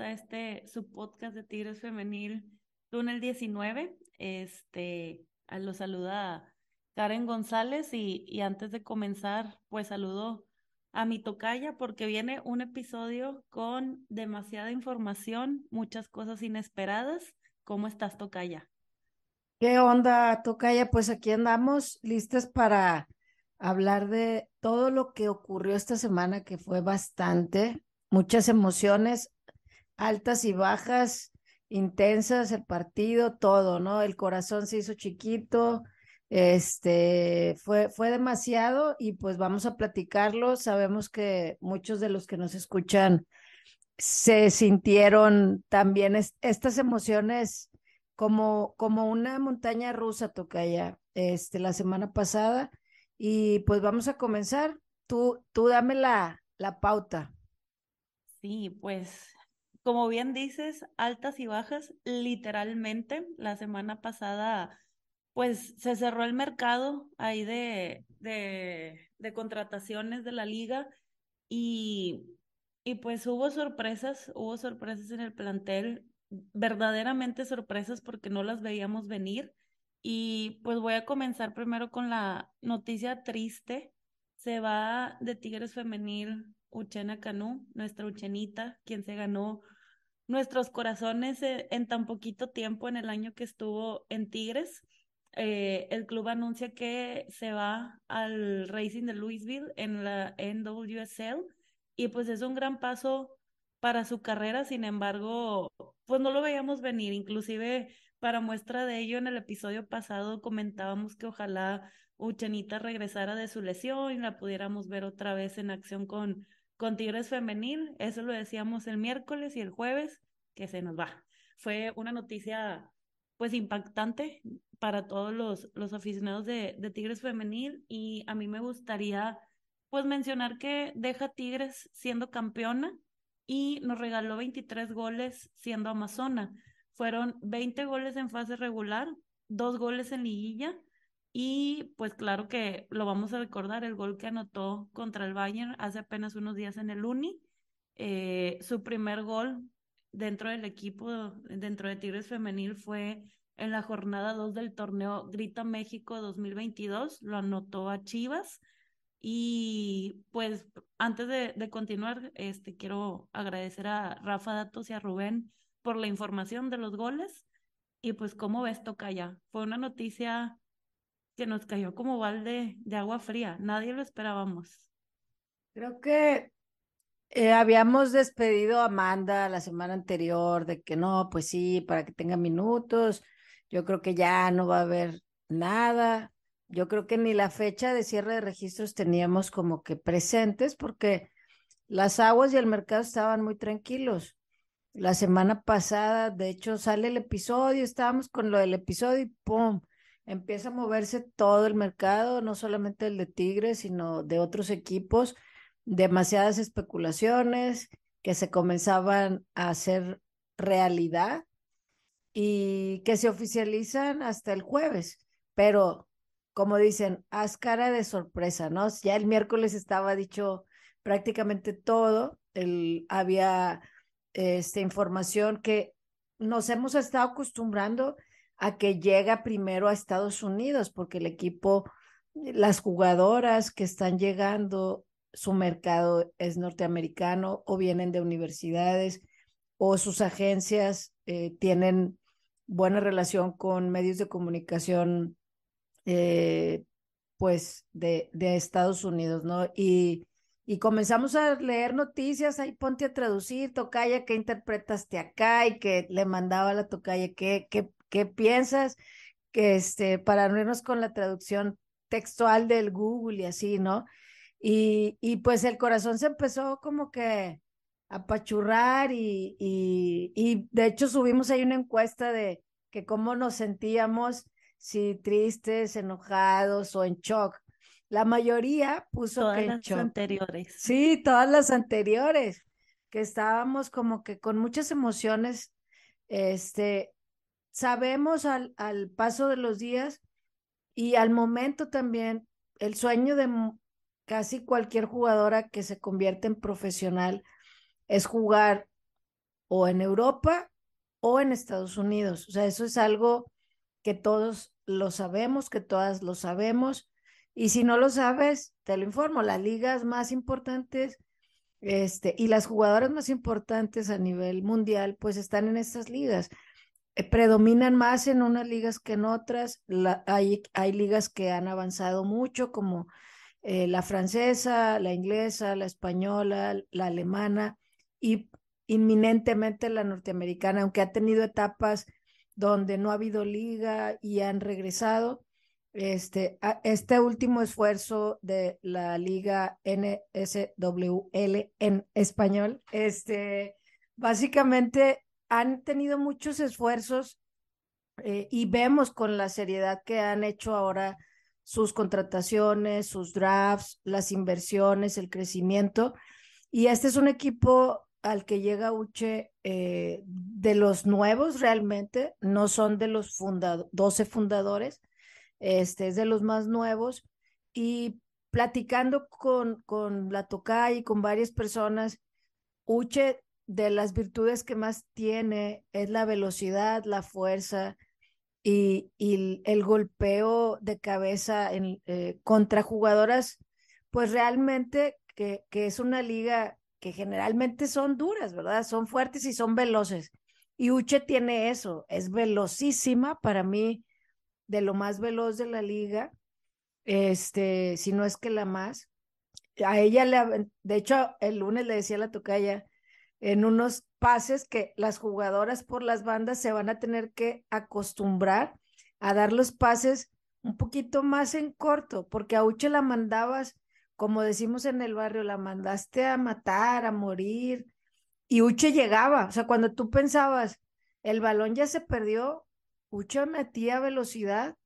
a este su podcast de Tigres Femenil, túnel 19. Este, lo saluda Karen González y, y antes de comenzar, pues saludo a mi tocaya porque viene un episodio con demasiada información, muchas cosas inesperadas. ¿Cómo estás, tocaya? ¿Qué onda, tocaya? Pues aquí andamos listas para hablar de todo lo que ocurrió esta semana, que fue bastante, muchas emociones, altas y bajas, intensas, el partido, todo, ¿no? El corazón se hizo chiquito, este, fue, fue demasiado y pues vamos a platicarlo. Sabemos que muchos de los que nos escuchan se sintieron también estas emociones como, como una montaña rusa, Tocaya, este, la semana pasada. Y pues vamos a comenzar. Tú, tú dame la, la pauta. Sí, pues como bien dices, altas y bajas, literalmente. La semana pasada pues se cerró el mercado ahí de, de, contrataciones de la liga y, y pues hubo sorpresas, hubo sorpresas en el plantel, verdaderamente sorpresas porque no las veíamos venir. Y pues voy a comenzar primero con la noticia triste. Se va de Tigres Femenil Uchena Canú, nuestra Uchenita, quien se ganó nuestros corazones eh, en tan poquito tiempo en el año que estuvo en Tigres. Eh, el club anuncia que se va al Racing de Louisville en la NWSL y pues es un gran paso para su carrera, sin embargo, pues no lo veíamos venir, inclusive para muestra de ello en el episodio pasado comentábamos que ojalá Uchenita regresara de su lesión y la pudiéramos ver otra vez en acción con, con Tigres Femenil, eso lo decíamos el miércoles y el jueves, que se nos va. Fue una noticia pues impactante para todos los, los aficionados de, de Tigres Femenil y a mí me gustaría pues mencionar que deja Tigres siendo campeona y nos regaló 23 goles siendo Amazona. Fueron 20 goles en fase regular, dos goles en liguilla y pues claro que lo vamos a recordar, el gol que anotó contra el Bayern hace apenas unos días en el Uni, eh, su primer gol dentro del equipo, dentro de Tigres Femenil fue en la jornada 2 del torneo Grita México 2022, lo anotó a Chivas. Y pues antes de, continuar, este, quiero agradecer a Rafa Datos y a Rubén por la información de los goles. Y pues, ¿cómo ves, ya Fue una noticia que nos cayó como balde de agua fría. Nadie lo esperábamos. Creo que eh, habíamos despedido a Amanda la semana anterior de que no, pues sí, para que tenga minutos. Yo creo que ya no va a haber nada. Yo creo que ni la fecha de cierre de registros teníamos como que presentes porque las aguas y el mercado estaban muy tranquilos. La semana pasada, de hecho, sale el episodio, estábamos con lo del episodio y ¡pum! Empieza a moverse todo el mercado, no solamente el de Tigres, sino de otros equipos. Demasiadas especulaciones que se comenzaban a hacer realidad y que se oficializan hasta el jueves, pero como dicen, haz cara de sorpresa, ¿no? Ya el miércoles estaba dicho prácticamente todo, había esta información que nos hemos estado acostumbrando a que llega primero a Estados Unidos, porque el equipo, las jugadoras que están llegando, su mercado es norteamericano o vienen de universidades o sus agencias eh, tienen buena relación con medios de comunicación, eh, pues, de, de, Estados Unidos, ¿no? Y, y comenzamos a leer noticias, ahí ponte a traducir, Tocaya, ¿qué interpretaste acá? Y que le mandaba a la Tocaya, ¿qué, qué, qué piensas? Que este, para no irnos con la traducción textual del Google y así, ¿no? Y, y pues el corazón se empezó como que apachurrar y, y, y de hecho subimos ahí una encuesta de que cómo nos sentíamos, si tristes, enojados o en shock. La mayoría puso todas que las anteriores. Sí, todas las anteriores, que estábamos como que con muchas emociones. Este, sabemos al, paso de los días y al momento también el sueño de casi cualquier jugadora que se convierte en profesional es jugar o en Europa o en Estados Unidos. O sea, eso es algo que todos lo sabemos, que todas lo sabemos. Y si no lo sabes, te lo informo, las ligas más importantes este, y las jugadoras más importantes a nivel mundial, pues están en estas ligas. Eh, predominan más en unas ligas que en otras. hay, hay ligas que han avanzado mucho, como eh, la francesa, la inglesa, la española, la alemana y inminentemente la norteamericana, aunque ha tenido etapas donde no ha habido liga y han regresado. Este, este último esfuerzo de la liga NSWL en español, este, básicamente han tenido muchos esfuerzos eh, y vemos con la seriedad que han hecho ahora sus contrataciones, sus drafts, las inversiones, el crecimiento. Y este es un equipo al que llega Uche eh, de los nuevos realmente, no son de los 12 fundadores, este es de los más nuevos. Y platicando con, con la Toca y con varias personas, Uche de las virtudes que más tiene es la velocidad, la fuerza y, el golpeo de cabeza en, eh, contra jugadoras, pues realmente que, es una liga que generalmente son duras, ¿verdad? Son fuertes y son veloces. Y Uche tiene eso, es velocísima para mí, de lo más veloz de la liga, este, si no es que la más. A ella le, de hecho, el lunes le decía a la tocaya en unos pases que las jugadoras por las bandas se van a tener que acostumbrar a dar los pases un poquito más en corto, porque a Uche la mandabas como decimos en el barrio, la mandaste a matar, a morir, y Uche llegaba, o sea, cuando tú pensabas, el balón ya se perdió, Uche metía velocidad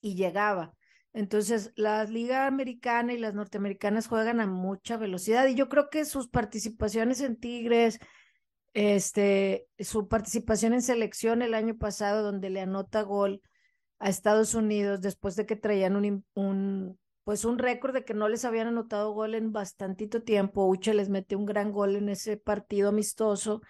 y llegaba. Entonces, la liga americana y las norteamericanas juegan a mucha velocidad y yo creo que sus participaciones en Tigres, este, su participación en selección el año pasado donde le anota gol a Estados Unidos después de que traían un, un pues un récord de que no les habían anotado gol en bastantito tiempo. Uche les metió un gran gol en ese partido amistoso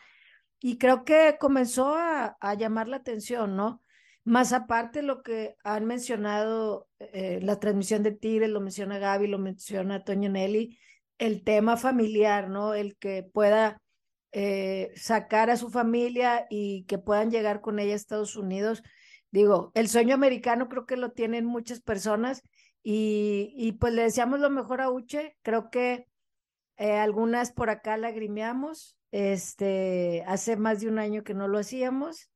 y creo que comenzó a, llamar la atención, ¿no? Más aparte lo que han mencionado, eh, la transmisión de Tigres, lo menciona Gaby, lo menciona Toño Nelly, el tema familiar, ¿no? El que pueda eh, sacar a su familia y que puedan llegar con ella a Estados Unidos. Digo, el sueño americano creo que lo tienen muchas personas y, pues le deseamos lo mejor a Uche. Creo que eh, algunas por acá lagrimeamos. Este, hace más de un año que no lo hacíamos.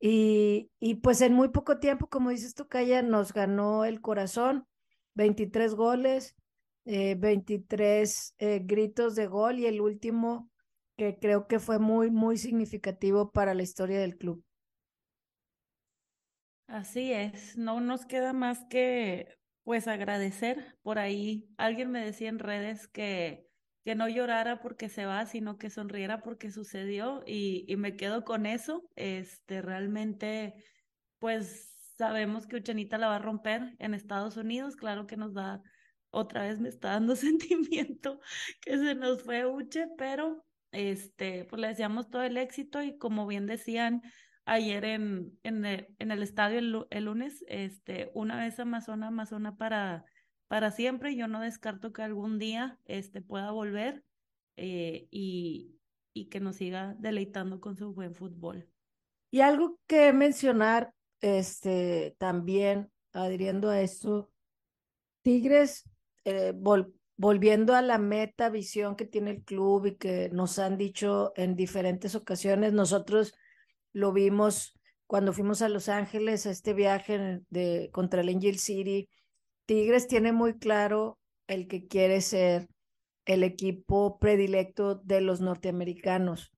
Y, y pues en muy poco tiempo, como dices tú, Calla, nos ganó el corazón. 23 goles, 23 eh, eh, gritos de gol y el último que creo que fue muy, muy significativo para la historia del club. Así es, no nos queda más que pues agradecer por ahí. Alguien me decía en redes que, que no llorara porque se va, sino que sonriera porque sucedió y, me quedo con eso. Este, realmente, pues sabemos que Uchanita la va a romper en Estados Unidos, claro que nos da, otra vez me está dando sentimiento que se nos fue Uche, pero este, pues le deseamos todo el éxito y como bien decían, ayer en, en, el, en el estadio el, lunes, este, una vez Amazona, Amazona para, para siempre. Yo no descarto que algún día este, pueda volver eh, y, y que nos siga deleitando con su buen fútbol. Y algo que mencionar, este, también adhiriendo a esto, Tigres, eh, volviendo a la meta visión que tiene el club y que nos han dicho en diferentes ocasiones, nosotros lo vimos cuando fuimos a Los Ángeles a este viaje de, contra el Angel City. Tigres tiene muy claro el que quiere ser el equipo predilecto de los norteamericanos.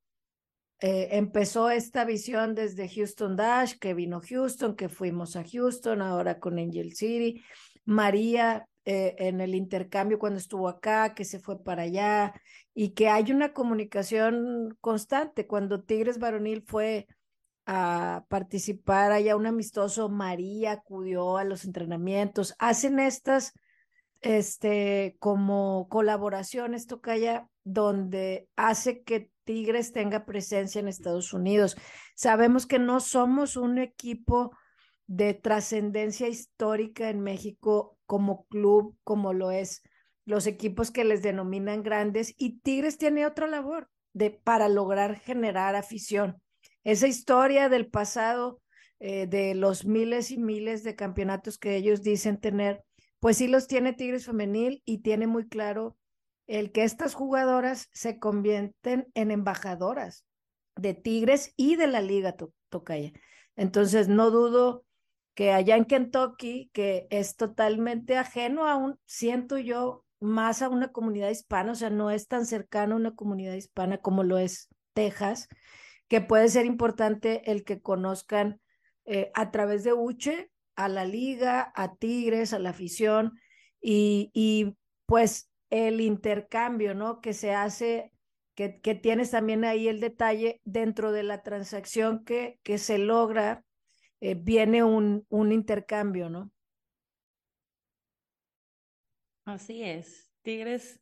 Eh, empezó esta visión desde Houston Dash, que vino Houston, que fuimos a Houston, ahora con Angel City. María eh, en el intercambio cuando estuvo acá, que se fue para allá, y que hay una comunicación constante. Cuando Tigres Varonil fue a participar allá un amistoso, María acudió a los entrenamientos, hacen estas este como colaboraciones tocaya donde hace que Tigres tenga presencia en Estados Unidos. Sabemos que no somos un equipo de trascendencia histórica en México como club, como lo es los equipos que les denominan grandes, y Tigres tiene otra labor de, para lograr generar afición. Esa historia del pasado, eh, de los miles y miles de campeonatos que ellos dicen tener, pues sí los tiene Tigres Femenil y tiene muy claro el que estas jugadoras se convierten en embajadoras de Tigres y de la Liga Tocaya. Entonces, no dudo que allá en Kentucky, que es totalmente ajeno a un, siento yo, más a una comunidad hispana, o sea, no es tan cercano a una comunidad hispana como lo es Texas, que puede ser importante el que conozcan eh, a través de Uche a la liga, a Tigres, a la afición y, y pues el intercambio, ¿no? Que se hace, que, que, tienes también ahí el detalle dentro de la transacción que, que se logra, eh, viene un, un intercambio, ¿no? Así es. Tigres,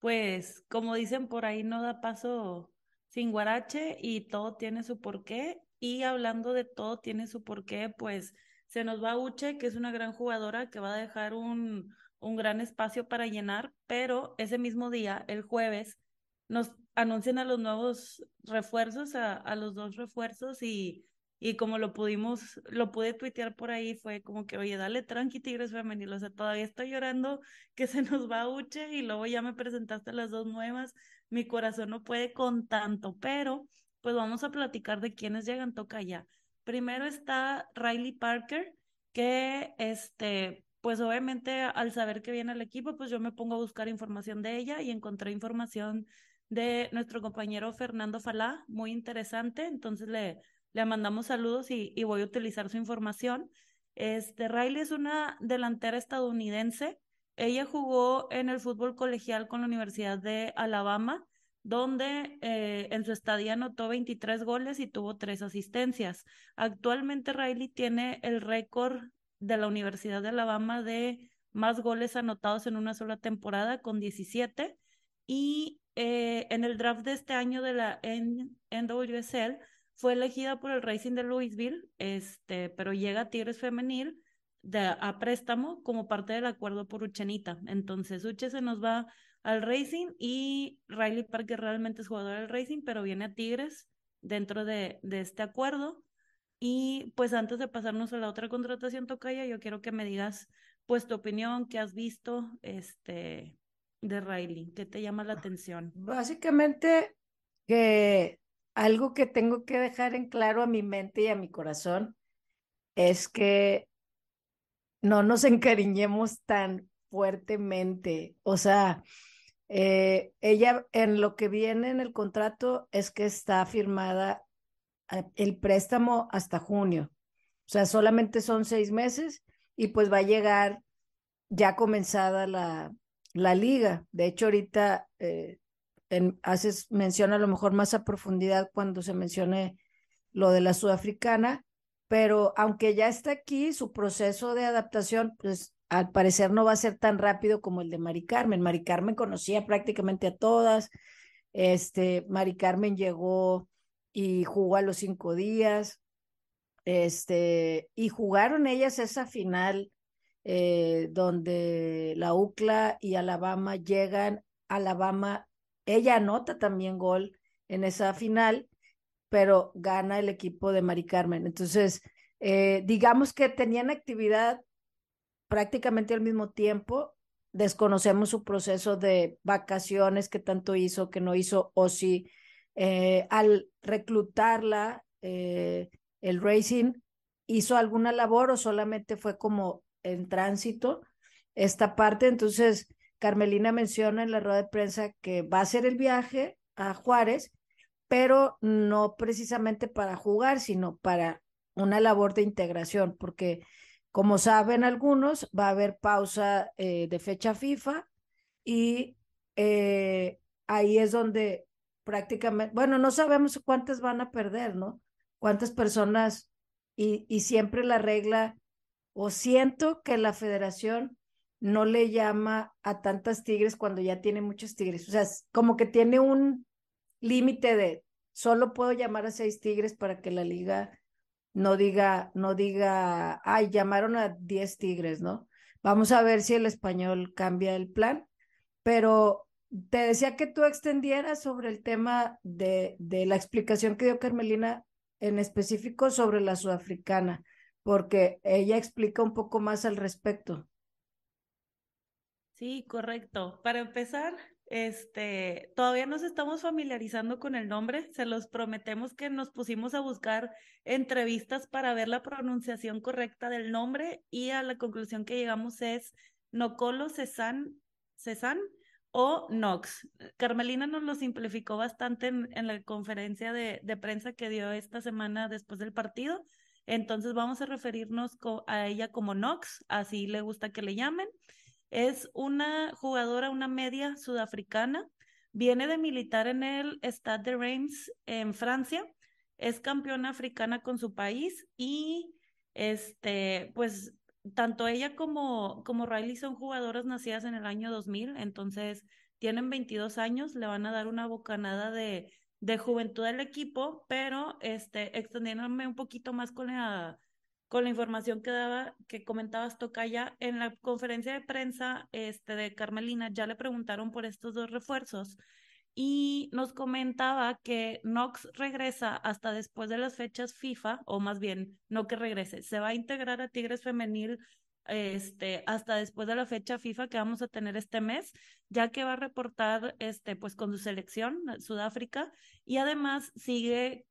pues, como dicen por ahí, no da paso sin guarache y todo tiene su porqué. Y hablando de todo tiene su porqué, pues se nos va Uche, que es una gran jugadora que va a dejar un, un gran espacio para llenar, pero ese mismo día, el jueves, nos anuncian a los nuevos refuerzos, a, a los dos refuerzos y y como lo pudimos, lo pude tuitear por ahí, fue como que, oye, dale tranqui Tigres Femenil, o sea, todavía estoy llorando que se nos va Uche y luego ya me presentaste las dos nuevas, mi corazón no puede con tanto, pero pues vamos a platicar de quiénes llegan, toca ya. Primero está Riley Parker, que este, pues obviamente al saber que viene el equipo, pues yo me pongo a buscar información de ella y encontré información de nuestro compañero Fernando Falá, muy interesante, entonces le le mandamos saludos y, voy a utilizar su información. Este, Riley es una delantera estadounidense. Ella jugó en el fútbol colegial con la Universidad de Alabama, donde eh, en su estadía anotó 23 goles y tuvo tres asistencias. Actualmente Riley tiene el récord de la Universidad de Alabama de más goles anotados en una sola temporada con 17 y eh, en el draft de este año de la NWSL fue elegida por el Racing de Louisville, este, pero llega a Tigres Femenil de, a préstamo como parte del acuerdo por Uchenita. Entonces, Uche se nos va al Racing y Riley Parker realmente es jugador del Racing, pero viene a Tigres dentro de, de este acuerdo. Y pues antes de pasarnos a la otra contratación, Tocaya, yo quiero que me digas pues tu opinión, qué has visto este, de Riley, qué te llama la atención. Básicamente que algo que tengo que dejar en claro a mi mente y a mi corazón es que no nos encariñemos tan fuertemente. O sea, eh, ella en lo que viene en el contrato es que está firmada eh, el préstamo hasta junio. O sea, solamente son seis meses y pues va a llegar ya comenzada la, la liga. De hecho, ahorita eh, haces mención a lo mejor más a profundidad cuando se mencione lo de la sudafricana, pero aunque ya está aquí, su proceso de adaptación, pues al parecer no va a ser tan rápido como el de Mari Carmen. Mari Carmen conocía prácticamente a todas. Este, Mari Carmen llegó y jugó a los cinco días. Este, y jugaron ellas esa final eh, donde la UCLA y Alabama llegan. Alabama ella anota también gol en esa final, pero gana el equipo de Mari Carmen. Entonces, eh, digamos que tenían actividad prácticamente al mismo tiempo. Desconocemos su proceso de vacaciones, que tanto hizo, que no hizo, o si eh, al reclutarla, eh, el Racing hizo alguna labor o solamente fue como en tránsito esta parte. Entonces, Carmelina menciona en la rueda de prensa que va a hacer el viaje a Juárez, pero no precisamente para jugar, sino para una labor de integración, porque como saben algunos, va a haber pausa eh, de fecha FIFA y eh, ahí es donde prácticamente, bueno, no sabemos cuántas van a perder, ¿no? Cuántas personas y, y siempre la regla, o siento que la federación no le llama a tantas tigres cuando ya tiene muchos tigres. O sea, como que tiene un límite de solo puedo llamar a seis tigres para que la liga no diga, no diga, ay, llamaron a diez tigres, ¿no? Vamos a ver si el español cambia el plan, pero te decía que tú extendieras sobre el tema de, de la explicación que dio Carmelina en específico sobre la sudafricana, porque ella explica un poco más al respecto. Sí, correcto. Para empezar, este, todavía nos estamos familiarizando con el nombre, se los prometemos que nos pusimos a buscar entrevistas para ver la pronunciación correcta del nombre y a la conclusión que llegamos es Nocolo Cesan, Cesan o Nox. Carmelina nos lo simplificó bastante en, la conferencia de, de, prensa que dio esta semana después del partido, entonces vamos a referirnos a ella como Nox, así le gusta que le llamen. Es una jugadora, una media sudafricana. Viene de militar en el Stade de Reims en Francia. Es campeona africana con su país y este, pues tanto ella como, como Riley son jugadoras nacidas en el año 2000, entonces tienen 22 años, le van a dar una bocanada de, de juventud al equipo, pero este, extendiéndome un poquito más con la con la información que daba, que comentabas Tocaya, en la conferencia de prensa este, de Carmelina ya le preguntaron por estos dos refuerzos y nos comentaba que Knox regresa hasta después de las fechas FIFA, o más bien, no que regrese, se va a integrar a Tigres Femenil este, hasta después de la fecha FIFA que vamos a tener este mes, ya que va a reportar este, pues, con su selección, Sudáfrica, y además sigue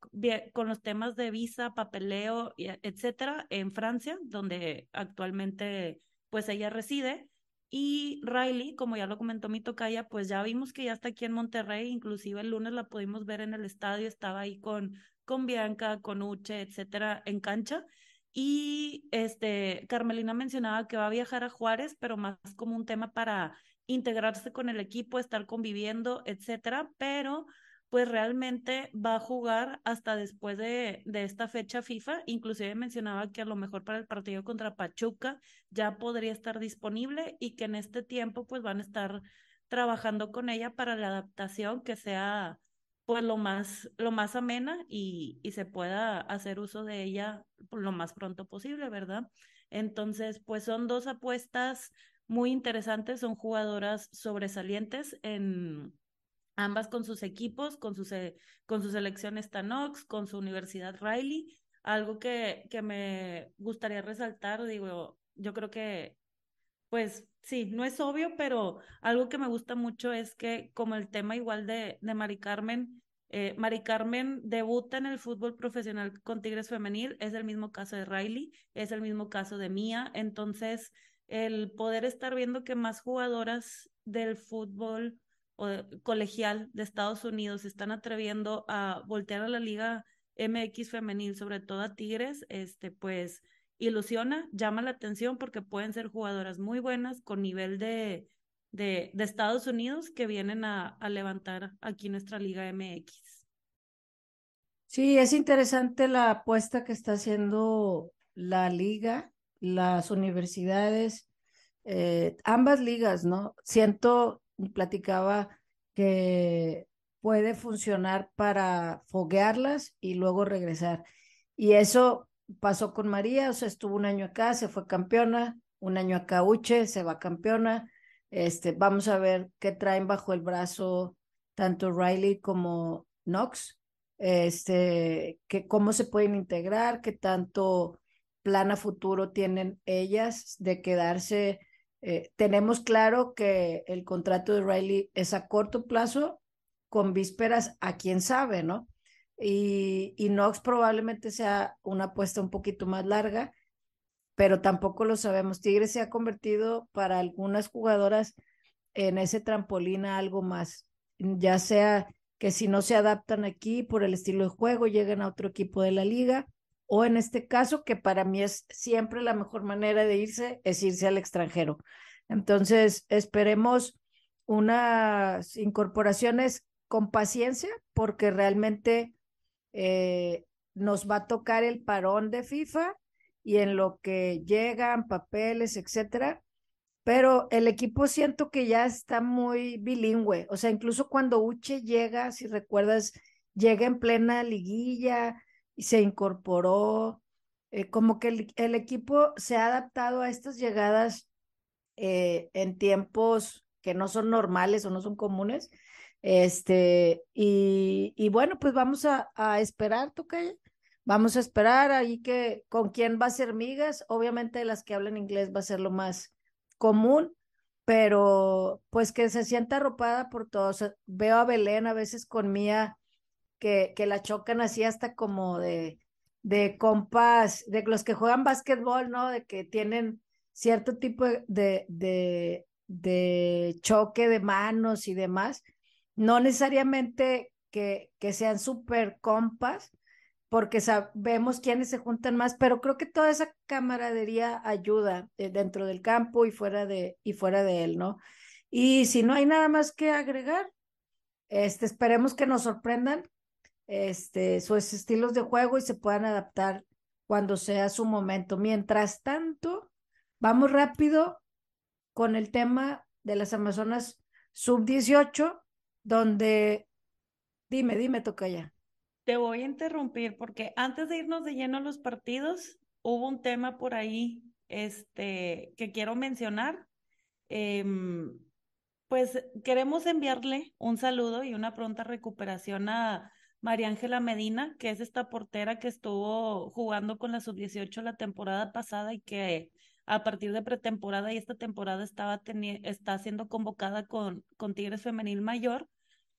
con los temas de visa, papeleo, etcétera, en Francia, donde actualmente pues ella reside. Y Riley, como ya lo comentó mi tocaya, pues ya vimos que ya está aquí en Monterrey, inclusive el lunes la pudimos ver en el estadio, estaba ahí con, con Bianca, con Uche, etcétera, en cancha. Y este, Carmelina mencionaba que va a viajar a Juárez, pero más como un tema para integrarse con el equipo, estar conviviendo, etcétera, pero pues realmente va a jugar hasta después de, de, esta fecha FIFA. Inclusive mencionaba que a lo mejor para el partido contra Pachuca ya podría estar disponible y que en este tiempo pues van a estar trabajando con ella para la adaptación que sea pues lo más, lo más amena y, y se pueda hacer uso de ella lo más pronto posible, ¿verdad? Entonces, pues son dos apuestas muy interesantes, son jugadoras sobresalientes en ambas con sus equipos, con su, con su selección Stanox, con su Universidad Riley. Algo que, que me gustaría resaltar, digo, yo creo que pues sí, no es obvio, pero algo que me gusta mucho es que como el tema igual de, de Mari Carmen, eh, Mari Carmen debuta en el fútbol profesional con Tigres Femenil, es el mismo caso de Riley, es el mismo caso de Mía, entonces el poder estar viendo que más jugadoras del fútbol o colegial de Estados Unidos están atreviendo a voltear a la liga MX femenil, sobre todo a Tigres, este pues ilusiona, llama la atención porque pueden ser jugadoras muy buenas con nivel de, de, Estados Unidos que vienen a, a, levantar aquí nuestra Liga MX. Sí, es interesante la apuesta que está haciendo la liga, las universidades, eh, ambas ligas, ¿no? Siento, platicaba que puede funcionar para foguearlas y luego regresar. Y eso pasó con María, o sea, estuvo un año acá, se fue campeona, un año acá Uche, se va campeona. Este, vamos a ver qué traen bajo el brazo tanto Riley como Knox, este, que cómo se pueden integrar, qué tanto plan a futuro tienen ellas de quedarse. Eh, tenemos claro que el contrato de Riley es a corto plazo, con vísperas a quién sabe, ¿no? Y, y Knox probablemente sea una apuesta un poquito más larga, pero tampoco lo sabemos. Tigres se ha convertido para algunas jugadoras en ese trampolín a algo más, ya sea que si no se adaptan aquí por el estilo de juego, lleguen a otro equipo de la liga, o en este caso, que para mí es siempre la mejor manera de irse, es irse al extranjero. Entonces, esperemos unas incorporaciones con paciencia, porque realmente eh, nos va a tocar el parón de FIFA y en lo que llegan papeles, etcétera, pero el equipo siento que ya está muy bilingüe, o sea, incluso cuando Uche llega, si recuerdas, llega en plena liguilla y se incorporó, eh, como que el, equipo se ha adaptado a estas llegadas eh, en tiempos que no son normales o no son comunes. Este, y, y bueno, pues vamos a, a esperar, Tocaya. Vamos a esperar ahí que con quién va a ser migas. Obviamente las que hablan inglés va a ser lo más común, pero pues que se sienta arropada por todos. Veo a Belén a veces con Mía que, que la chocan así hasta como de, de compas, de los que juegan básquetbol, ¿no? De que tienen cierto tipo de, de, de choque de manos y demás. No necesariamente que, que sean súper compas, porque sabemos quiénes se juntan más, pero creo que toda esa camaradería ayuda eh, dentro del campo y fuera de, y fuera de él, ¿no? Y si no hay nada más que agregar, este, esperemos que nos sorprendan este, sus estilos de juego y se puedan adaptar cuando sea su momento. Mientras tanto, vamos rápido con el tema de las Amazonas sub-18, donde, dime, dime, toca ya. Te voy a interrumpir porque antes de irnos de lleno a los partidos, hubo un tema por ahí este, que quiero mencionar. Em, pues queremos enviarle un saludo y una pronta recuperación a María Ángela Medina, que es esta portera que estuvo jugando con la sub-18 la temporada pasada y que a partir de pretemporada y esta temporada estaba está siendo convocada con, con Tigres Femenil Mayor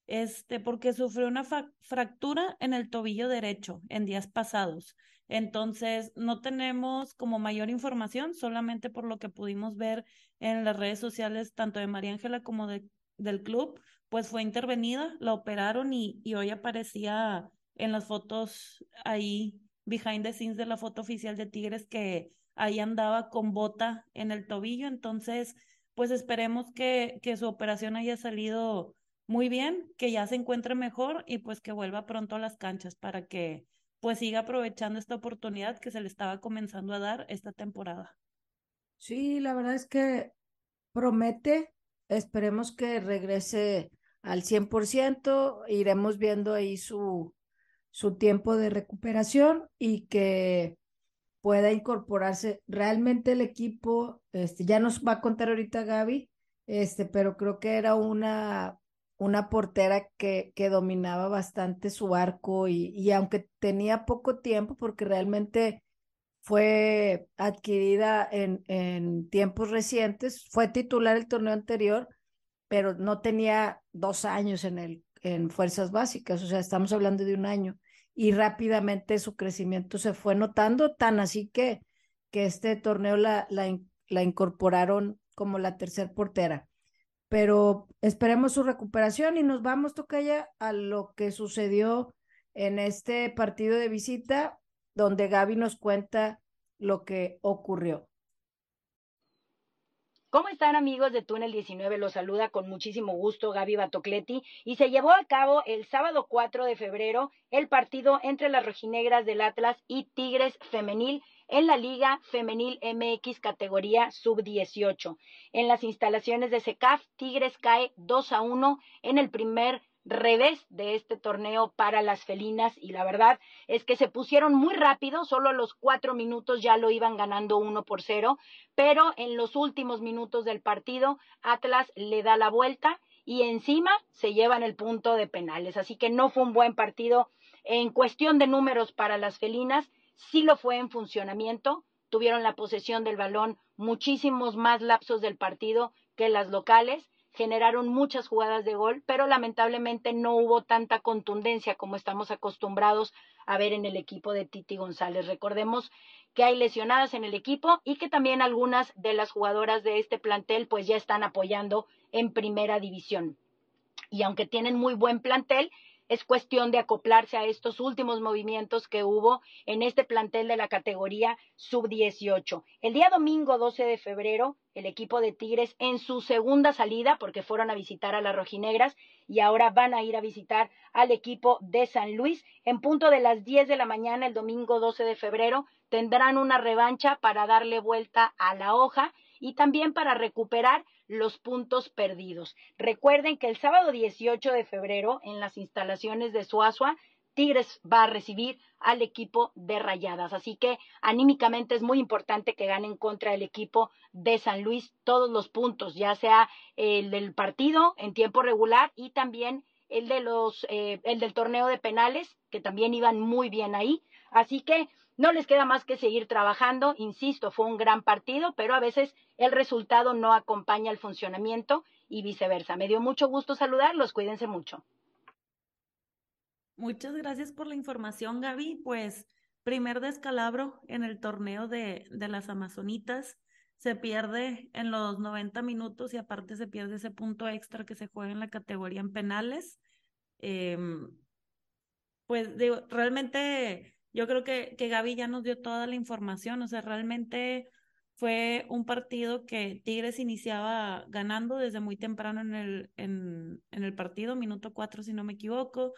este, porque sufrió una fractura en el tobillo derecho en días pasados. Entonces, no tenemos como mayor información, solamente por lo que pudimos ver en las redes sociales, tanto de María Ángela como de, del club, pues fue intervenida, la operaron y, y hoy aparecía en las fotos ahí, behind the scenes de la foto oficial de Tigres, que ahí andaba con bota en el tobillo. Entonces, pues esperemos que, que su operación haya salido muy bien, que ya se encuentre mejor y pues que vuelva pronto a las canchas para que pues siga aprovechando esta oportunidad que se le estaba comenzando a dar esta temporada. Sí, la verdad es que promete, esperemos que regrese al 100%, iremos viendo ahí su, su tiempo de recuperación y que pueda incorporarse realmente el equipo, este, ya nos va a contar ahorita Gaby, este, pero creo que era una una portera que, dominaba bastante su arco y, y, aunque tenía poco tiempo, porque realmente fue adquirida en, en tiempos recientes, fue titular el torneo anterior, pero no tenía dos años en, el, en fuerzas básicas, o sea, estamos hablando de un año y rápidamente su crecimiento se fue notando, tan así que, que este torneo la, la, la incorporaron como la tercer portera pero esperemos su recuperación y nos vamos, Tocaya, a lo que sucedió en este partido de visita, donde Gaby nos cuenta lo que ocurrió. ¿Cómo están amigos de Túnel 19? Los saluda con muchísimo gusto Gaby Batocleti y se llevó a cabo el sábado 4 de febrero el partido entre las rojinegras del Atlas y Tigres Femenil en la Liga Femenil MX categoría sub-18. En las instalaciones de SECAF, Tigres cae 2 a 1 en el primer revés de este torneo para las felinas y la verdad es que se pusieron muy rápido, solo a los cuatro minutos ya lo iban ganando uno por cero, pero en los últimos minutos del partido Atlas le da la vuelta y encima se llevan el punto de penales, así que no fue un buen partido en cuestión de números para las felinas sí lo fue en funcionamiento, tuvieron la posesión del balón muchísimos más lapsos del partido que las locales, generaron muchas jugadas de gol, pero lamentablemente no hubo tanta contundencia como estamos acostumbrados a ver en el equipo de Titi González. Recordemos que hay lesionadas en el equipo y que también algunas de las jugadoras de este plantel pues ya están apoyando en primera división. Y aunque tienen muy buen plantel, es cuestión de acoplarse a estos últimos movimientos que hubo en este plantel de la categoría sub-18. El día domingo 12 de febrero, el equipo de Tigres en su segunda salida, porque fueron a visitar a las rojinegras y ahora van a ir a visitar al equipo de San Luis, en punto de las 10 de la mañana el domingo 12 de febrero, tendrán una revancha para darle vuelta a la hoja y también para recuperar los puntos perdidos. Recuerden que el sábado 18 de febrero en las instalaciones de Suazua Tigres va a recibir al equipo de Rayadas. Así que anímicamente es muy importante que ganen contra el equipo de San Luis todos los puntos, ya sea el del partido en tiempo regular y también el de los eh, el del torneo de penales, que también iban muy bien ahí. Así que no les queda más que seguir trabajando. Insisto, fue un gran partido, pero a veces el resultado no acompaña el funcionamiento y viceversa. Me dio mucho gusto saludarlos. Cuídense mucho. Muchas gracias por la información, Gaby. Pues primer descalabro en el torneo de, de las Amazonitas. Se pierde en los 90 minutos y aparte se pierde ese punto extra que se juega en la categoría en penales. Em, pues digo, realmente yo creo que, que Gaby ya nos dio toda la información. O sea, realmente fue un partido que Tigres iniciaba ganando desde muy temprano en el, en, en el partido, minuto cuatro si no me equivoco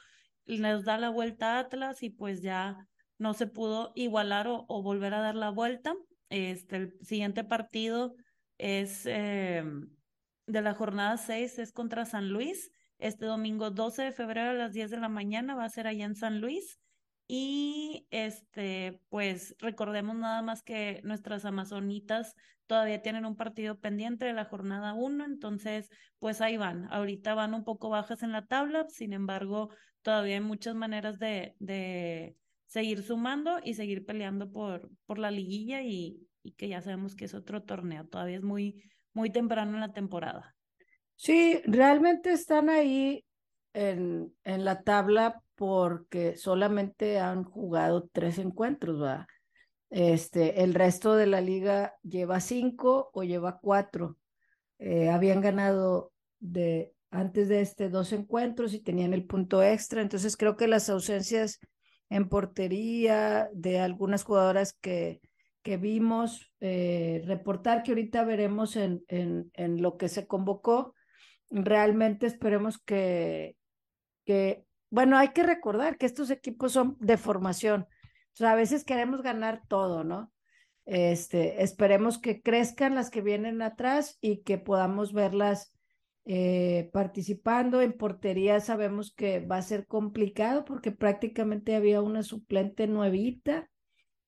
les da la vuelta a Atlas y pues ya no se pudo igualar o, volver a dar la vuelta. Este, el siguiente partido es em, de la jornada 6, es contra San Luis. Este domingo 12 de febrero a las 10 de la mañana va a ser allá en San Luis. Y este, pues recordemos nada más que nuestras amazonitas todavía tienen un partido pendiente de la jornada 1, entonces pues ahí van. Ahorita van un poco bajas en la tabla, sin embargo, todavía hay muchas maneras de, de seguir sumando y seguir peleando por, por la liguilla y, y que ya sabemos que es otro torneo, todavía es muy, muy temprano en la temporada. Sí, realmente están ahí en, en la tabla porque solamente han jugado tres encuentros, ¿va? Este, el resto de la liga lleva cinco o lleva cuatro. Eh, habían ganado de antes de este dos encuentros y tenían el punto extra. Entonces creo que las ausencias en portería de algunas jugadoras que, que vimos eh, reportar, que ahorita veremos en, en, en, lo que se convocó, realmente esperemos que, que, bueno, hay que recordar que estos equipos son de formación. O sea, a veces queremos ganar todo, ¿no? Este, esperemos que crezcan las que vienen atrás y que podamos verlas eh, participando en portería sabemos que va a ser complicado porque prácticamente había una suplente nuevita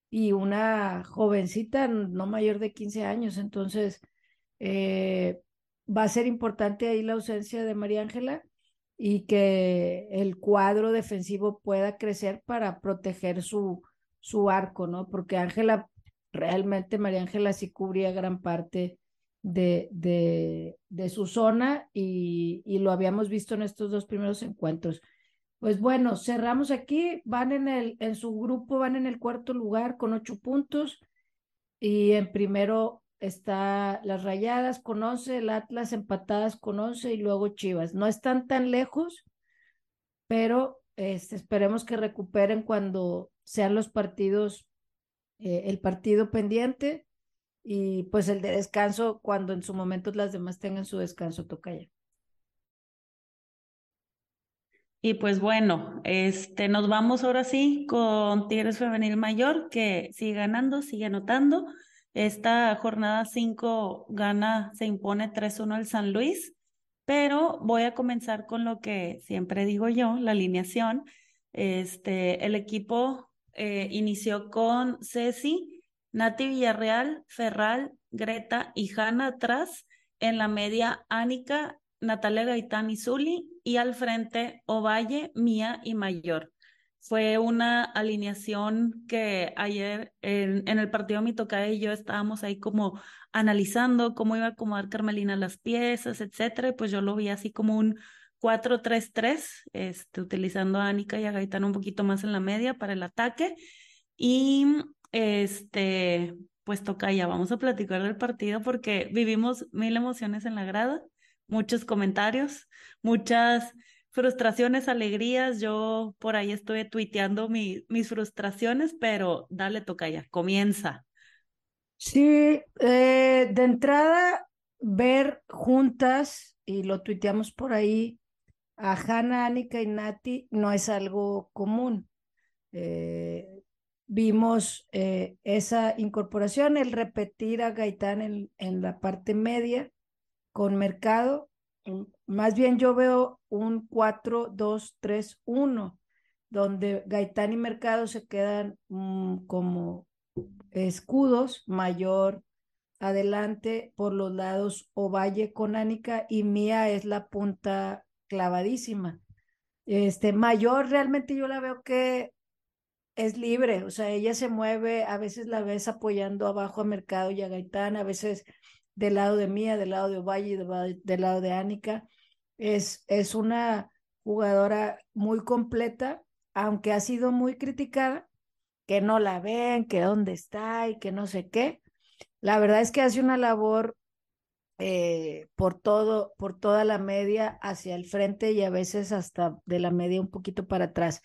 y una jovencita no mayor de 15 años. Entonces, eh, va a ser importante ahí la ausencia de María Ángela y que el cuadro defensivo pueda crecer para proteger su, su arco, ¿no? Porque Ángela, realmente María Ángela sí cubría gran parte de, de, su zona y, y, lo habíamos visto en estos dos primeros encuentros. Pues bueno, cerramos aquí, van en, el, en su grupo, van en el cuarto lugar con ocho puntos y en primero está las Rayadas con once, el Atlas empatadas con once y luego Chivas. No están tan lejos, pero este, esperemos que recuperen cuando sean los partidos, eh, el partido pendiente y pues el de descanso cuando en su momento las demás tengan su descanso toca ya. Y pues bueno, este, nos vamos ahora sí con Tigres Femenil Mayor, que sigue ganando, sigue anotando. Esta jornada 5 gana, se impone 3-1 al San Luis, pero voy a comenzar con lo que siempre digo yo, la alineación. Este, el equipo eh, inició con Ceci, Nati Villarreal, Ferral, Greta y Hanna atrás, en la media Ánica, Natalia Gaitán y Zuli, y al frente Ovalle, Mía y Mayor. Fue una alineación que ayer en, el partido mi y yo estábamos ahí como analizando cómo iba a acomodar Carmelina las piezas, etcétera, y pues yo lo vi así como un 4-3-3, este, utilizando a Ánica y a Gaitán un poquito más en la media para el ataque. Y este, pues toca ya, vamos a platicar del partido porque vivimos mil emociones en la grada, muchos comentarios, muchas frustraciones, alegrías. Yo por ahí estuve tuiteando mi, mis frustraciones, pero dale, toca ya, comienza. Sí, eh, de entrada, ver juntas, y lo tuiteamos por ahí, a Hanna, Anika y Nati no es algo común. Eh, vimos eh, esa incorporación, el repetir a Gaitán en, en la parte media con Mercado. Más bien yo veo un 4-2-3-1, donde Gaitán y Mercado se quedan mm, como escudos, mayor adelante por los lados Ovalle con Ánica y Mía es la punta clavadísima. Este, mayor realmente yo la veo que es libre, o sea, ella se mueve, a veces la ves apoyando abajo a Mercado y a Gaitán, a veces del lado de Mía, del lado de Ovalle y del lado de Ánica. Es, es una jugadora muy completa, aunque ha sido muy criticada, que no la ven, que dónde está y que no sé qué. La verdad es que hace una labor eh, por todo, por toda la media hacia el frente y a veces hasta de la media un poquito para atrás.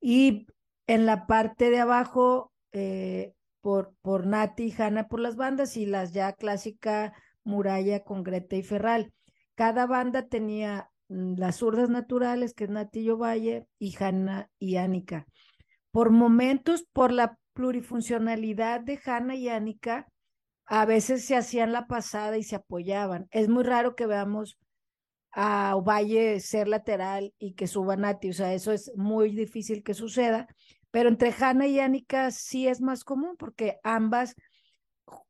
Y en la parte de abajo, eh, por, por Nati y Hanna por las bandas y las ya clásica Muralla con Greta y Ferral. Cada banda tenía mm, las zurdas naturales, que es Nati Valle, y Hanna y Ánica. Por momentos, por la plurifuncionalidad de Hanna y Ánica, a veces se hacían la pasada y se apoyaban. Es muy raro que veamos a Ovalle ser lateral y que suba Nati, o sea, eso es muy difícil que suceda, pero entre Hanna y Ánica sí es más común porque ambas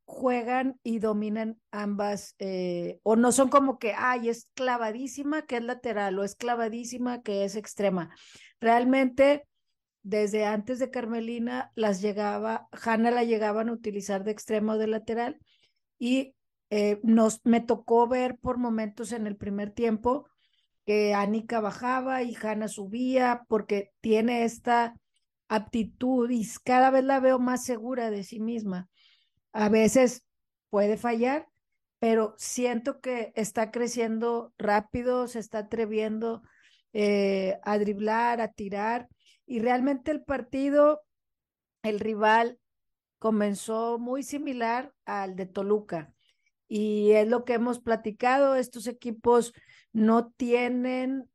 juegan y dominan ambas, eh, o no son como que, ay, es clavadísima que es lateral o es clavadísima que es extrema. Realmente, desde antes de Carmelina, las llegaba, Hanna la llegaban a utilizar de extremo o de lateral y eh, nos, me tocó ver por momentos en el primer tiempo que Anika bajaba y Hanna subía porque tiene esta aptitud y cada vez la veo más segura de sí misma a veces puede fallar, pero siento que está creciendo rápido, se está atreviendo eh, a driblar, a tirar, y realmente el partido, el rival comenzó muy similar al de Toluca. Y es lo que hemos platicado, estos equipos no tienen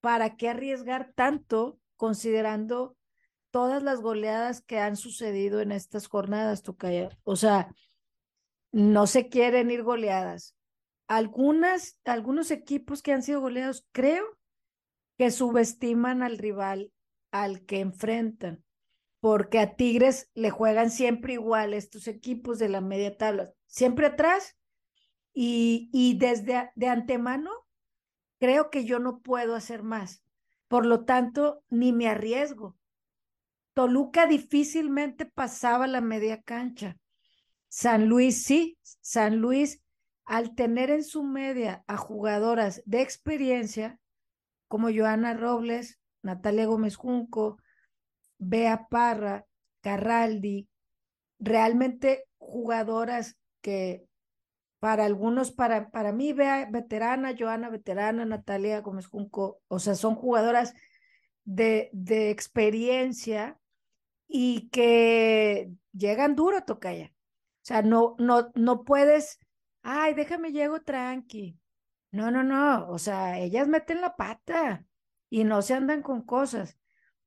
para qué arriesgar tanto considerando todas las goleadas que han sucedido en estas jornadas, Tocaya. O sea, no se quieren ir goleadas. Algunas, algunos equipos que han sido goleados, creo que subestiman al rival al que enfrentan, porque a Tigres le juegan siempre igual estos equipos de la media tabla, siempre atrás y, y desde de antemano creo que yo no puedo hacer más. Por lo tanto, ni me arriesgo. Toluca difícilmente pasaba la media cancha. San Luis sí, San Luis al tener en su media a jugadoras de experiencia como Joana Robles, Natalia Gómez Junco, Bea Parra, Carraldi, realmente jugadoras que para algunos, para, para mí, Bea veterana, Joana veterana, Natalia Gómez Junco, o sea, son jugadoras de, de experiencia y que llegan duro, Tocaya. O sea, no, no, no puedes, ay, déjame llego tranqui. No, no, no. O sea, ellas meten la pata y no se andan con cosas.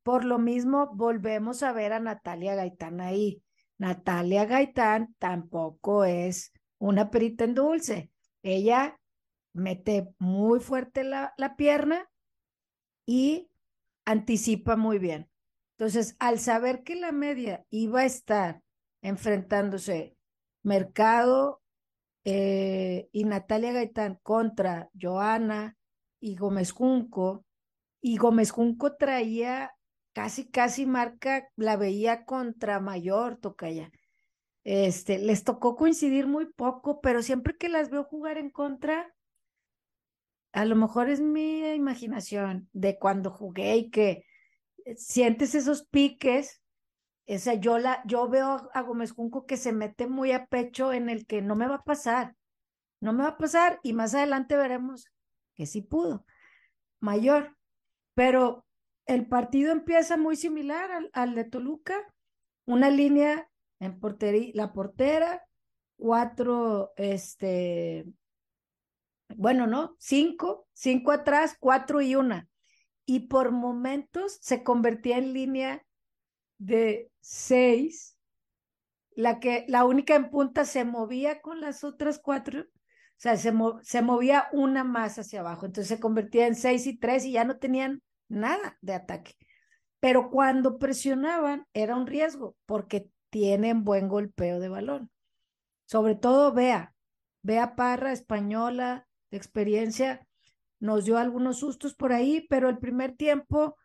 Por lo mismo, volvemos a ver a Natalia Gaitán ahí. Natalia Gaitán tampoco es una perita en dulce. Ella mete muy fuerte la, la pierna y anticipa muy bien. Entonces, al saber que la media iba a estar enfrentándose Mercado eh, y Natalia Gaitán contra Joana y Gómez Junco, y Gómez Junco traía casi, casi marca, la veía contra Mayor, Tocaya. Este, les tocó coincidir muy poco, pero siempre que las veo jugar en contra, a lo mejor es mi imaginación de cuando jugué y que sientes esos piques, o sea, yo, la, yo veo a Gómez Junco que se mete muy a pecho en el que no me va a pasar, no me va a pasar y más adelante veremos que sí pudo, mayor, pero el partido empieza muy similar al, al de Toluca, una línea en portería, la portera, cuatro, este, bueno, no, cinco, cinco atrás, cuatro y una. Y por momentos se convertía en línea de seis, la que la única en punta se movía con las otras cuatro, o sea, se, se movía una más hacia abajo, entonces se convertía en seis y tres y ya no tenían nada de ataque. Pero cuando presionaban era un riesgo porque tienen buen golpeo de balón. Sobre todo Bea, Bea Parra, española, de experiencia, nos dio algunos sustos por ahí, pero el primer tiempo,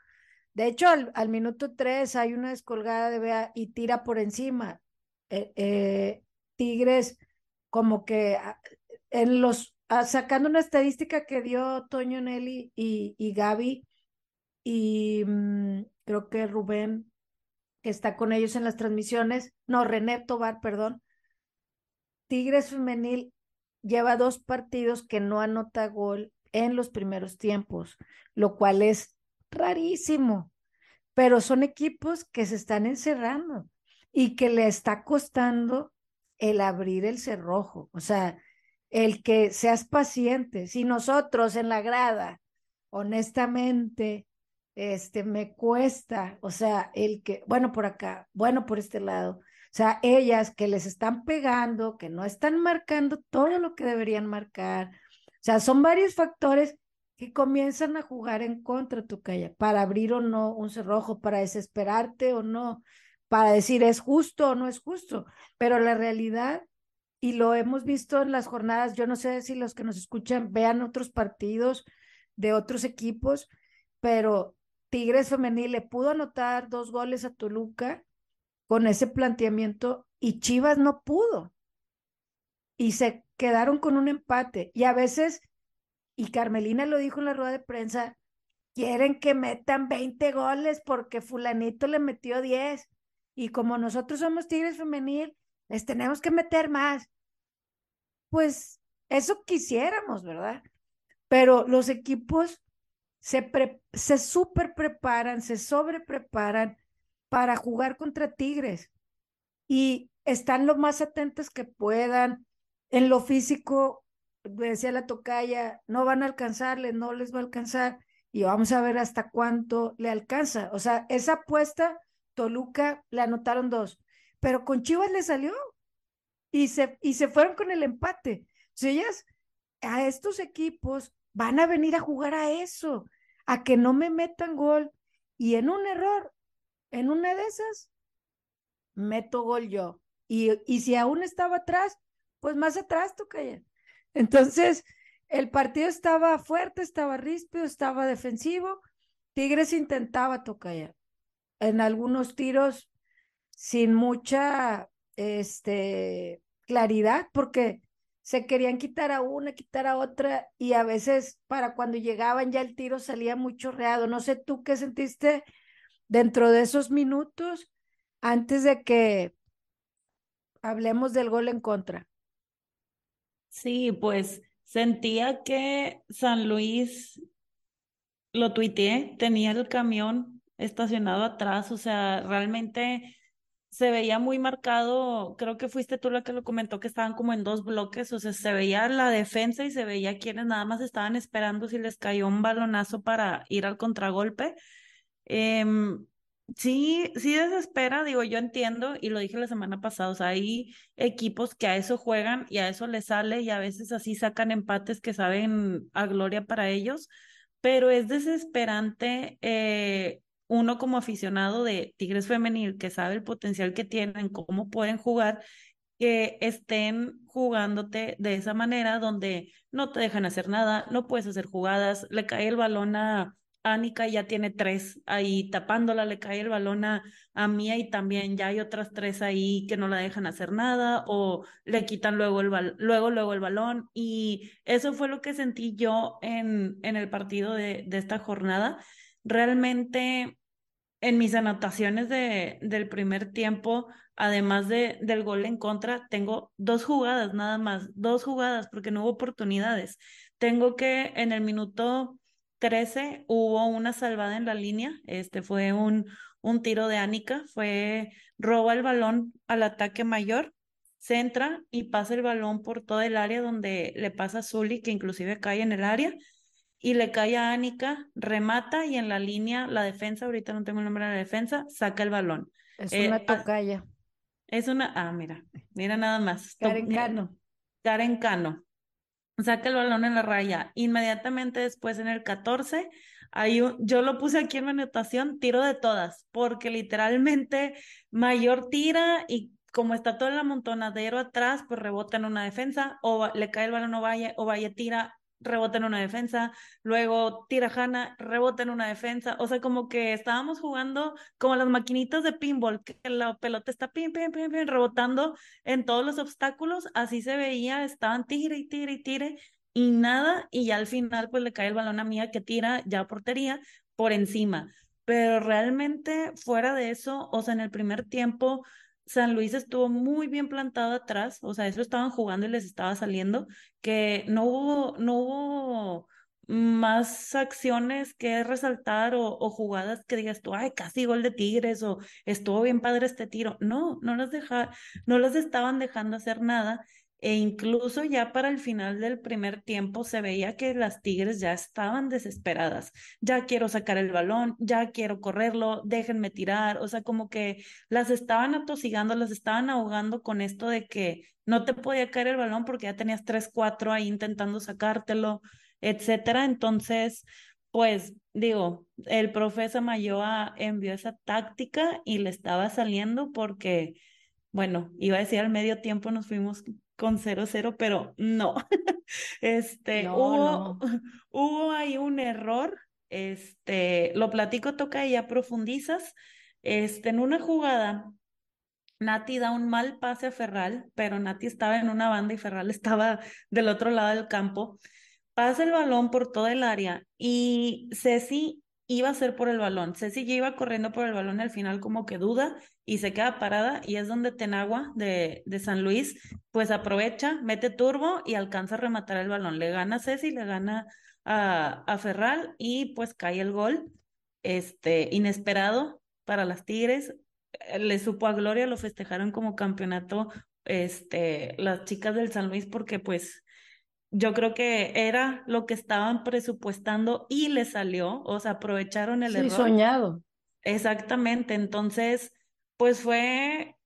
de hecho, al, minuto tres hay una descolgada de Bea y tira por encima. Eh, eh, Tigres, como que ah, en los, ah, sacando una estadística que dio Toño Nelly y, y Gaby, y mm, creo que Rubén, está con ellos en las transmisiones, no, René Tobar, perdón, Tigres Femenil lleva dos partidos que no anota gol en los primeros tiempos, lo cual es rarísimo, pero son equipos que se están encerrando y que le está costando el abrir el cerrojo, o sea, el que seas paciente. Si nosotros en la grada, honestamente, este, me cuesta, o sea, el que, bueno, por acá, bueno, por este lado, o sea, ellas que les están pegando, que no están marcando todo lo que deberían marcar. O sea, son varios factores que comienzan a jugar en contra tu calle, para abrir o no un cerrojo, para desesperarte o no, para decir es justo o no es justo. Pero la realidad, y lo hemos visto en las jornadas, yo no sé si los que nos escuchan vean otros partidos de otros equipos, pero Tigres Femenil le pudo anotar dos goles a Toluca con ese planteamiento y Chivas no pudo. Y se quedaron con un empate. Y a veces, y Carmelina lo dijo en la rueda de prensa, quieren que metan 20 goles porque fulanito le metió 10. Y como nosotros somos Tigres Femenil, les tenemos que meter más. Pues eso quisiéramos, ¿verdad? Pero los equipos se, se super preparan, se sobrepreparan para jugar contra Tigres y están lo más atentos que puedan. En lo físico, decía la tocaya, no van a alcanzarle, no les va a alcanzar y vamos a ver hasta cuánto le alcanza. O sea, esa apuesta, Toluca le anotaron dos, pero con Chivas le salió y se, y se fueron con el empate. O ellas, a estos equipos van a venir a jugar a eso, a que no me metan gol y en un error en una de esas, meto gol yo. Y, y si aún estaba atrás, pues más atrás, Tocaya. Entonces, el partido estaba fuerte, estaba ríspido, estaba defensivo. Tigres intentaba Tocaya. En algunos tiros sin mucha este, claridad, porque se querían quitar a una, quitar a otra, y a veces para cuando llegaban ya el tiro salía muy chorreado. No sé tú qué sentiste dentro de esos minutos antes de que hablemos del gol en contra. Sí, pues sentía que San Luis, lo tuiteé, tenía el camión estacionado atrás, o sea, realmente se veía muy marcado, creo que fuiste tú la que lo comentó, que estaban como en dos bloques, o sea, se veía la defensa y se veía quienes nada más estaban esperando si les cayó un balonazo para ir al contragolpe. Em, sí, sí desespera, digo, yo entiendo y lo dije la semana pasada, o sea, hay equipos que a eso juegan y a eso les sale y a veces así sacan empates que saben a gloria para ellos, pero es desesperante eh, uno como aficionado de Tigres Femenil que sabe el potencial que tienen, cómo pueden jugar que estén jugándote de esa manera donde no te dejan hacer nada, no puedes hacer jugadas, le cae el balón a Anika ya tiene tres ahí tapándola, le cae el balón a, a Mía y también ya hay otras tres ahí que no la dejan hacer nada o le quitan luego el, luego, luego el balón y eso fue lo que sentí yo en, en el partido de, de esta jornada. Realmente en mis anotaciones de, del primer tiempo, además de, del gol en contra, tengo dos jugadas nada más, dos jugadas porque no hubo oportunidades. Tengo que en el minuto 13 hubo una salvada en la línea, este fue un, un tiro de Ánica, fue roba el balón al ataque mayor, centra y pasa el balón por todo el área donde le pasa a Zully, que inclusive cae en el área. Y le cae a Anika, remata y en la línea, la defensa, ahorita no tengo el nombre de la defensa, saca el balón. Es una Eh, ah, tocaya. es una, ah, mira, mira nada más. Karen Cano. Karen Cano. Saca el balón en la raya. Inmediatamente después en el 14, hay un- yo lo puse aquí en mi anotación, tiro de todas, porque literalmente Mayor tira y como está todo el amontonadero atrás, pues rebota en una defensa, o le cae el balón a Valle, o Valle tira, rebota en una defensa, luego tira Hanna, rebota en una defensa, o sea, como que estábamos jugando como las maquinitas de pinball, que la pelota está pim, pim, pim, pim, rebotando en todos los obstáculos, así se veía, estaban tire y tire y tire y nada, y ya al final pues le cae el balón a Mía que tira ya portería por encima. Pero realmente fuera de eso, o sea, en el primer tiempo, San Luis estuvo muy bien plantado atrás, o sea, eso estaban jugando y les estaba saliendo, que no hubo, no hubo más acciones que resaltar o, jugadas que digas tú, ay, casi gol de Tigres o estuvo bien padre este tiro. No, no las deja, no las estaban dejando hacer nada. E incluso ya para el final del primer tiempo se veía que las Tigres ya estaban desesperadas. Ya quiero sacar el balón, ya quiero correrlo, déjenme tirar. O sea, como que las estaban atosigando, las estaban ahogando con esto de que no te podía caer el balón porque ya tenías tres, cuatro ahí intentando sacártelo, etcétera. Entonces, pues digo, el profe Samayoa envió esa táctica y le estaba saliendo porque, bueno, iba a decir al medio tiempo nos fuimos con 0-0, pero no. Este, No, hubo, no. hubo ahí un error. Este, lo platico, toca y ya profundizas. Este, en una jugada, Nati da un mal pase a Ferral, pero Nati estaba en una banda y Ferral estaba del otro lado del campo. Pasa el balón por todo el área y Ceci iba a ser por el balón. Ceci ya iba corriendo por el balón al final como que duda y se queda parada y es donde Tenagua de, de San Luis pues aprovecha, mete turbo y alcanza a rematar el balón. Le gana a Ceci, le gana a, a Ferral y pues cae el gol este, inesperado para las Tigres. Le supo a Gloria, lo festejaron como campeonato este, las chicas del San Luis porque pues yo creo que era lo que estaban presupuestando y le salió, o sea, aprovecharon el Sí, error. soñado. Exactamente, entonces, pues fue,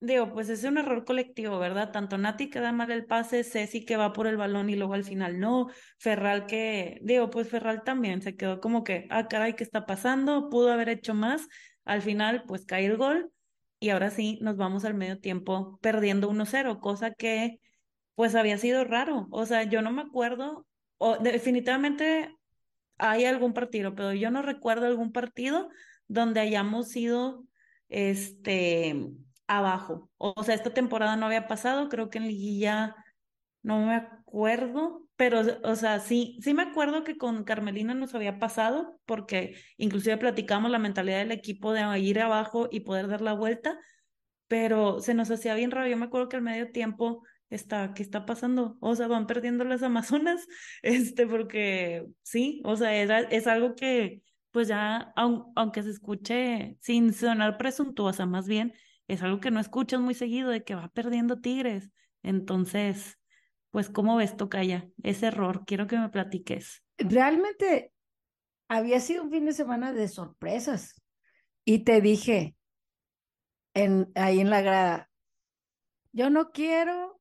digo, pues es un error colectivo, ¿verdad? Tanto Nati que da mal el pase, Ceci que va por el balón y luego al final no, Ferral que, digo, pues Ferral también se quedó como que, ah, caray, ¿qué está pasando? Pudo haber hecho más, al final, pues cae el gol y ahora sí nos vamos al medio tiempo perdiendo 1-0, cosa que pues había sido raro. O sea, yo no me acuerdo, definitivamente hay algún partido, pero yo no recuerdo algún partido donde hayamos ido este abajo. O sea, esta temporada no había pasado, creo que en liguilla no me acuerdo, pero o sea, sí, sí me acuerdo que con Carmelina nos había pasado, porque inclusive platicamos la mentalidad del equipo de ir abajo y poder dar la vuelta, pero se nos hacía bien raro. Yo me acuerdo que al medio tiempo está, ¿qué está pasando? O sea, van perdiendo las Amazonas, este, porque sí, o sea, era, es algo que, pues ya, aun- aunque se escuche sin sonar presuntuosa, más bien, es algo que no escuchas muy seguido de que va perdiendo Tigres. Entonces, pues, ¿cómo ves, Tocaya? Ese error, quiero que me platiques. Realmente había sido un fin de semana de sorpresas. Y te dije en, ahí en la grada, yo no quiero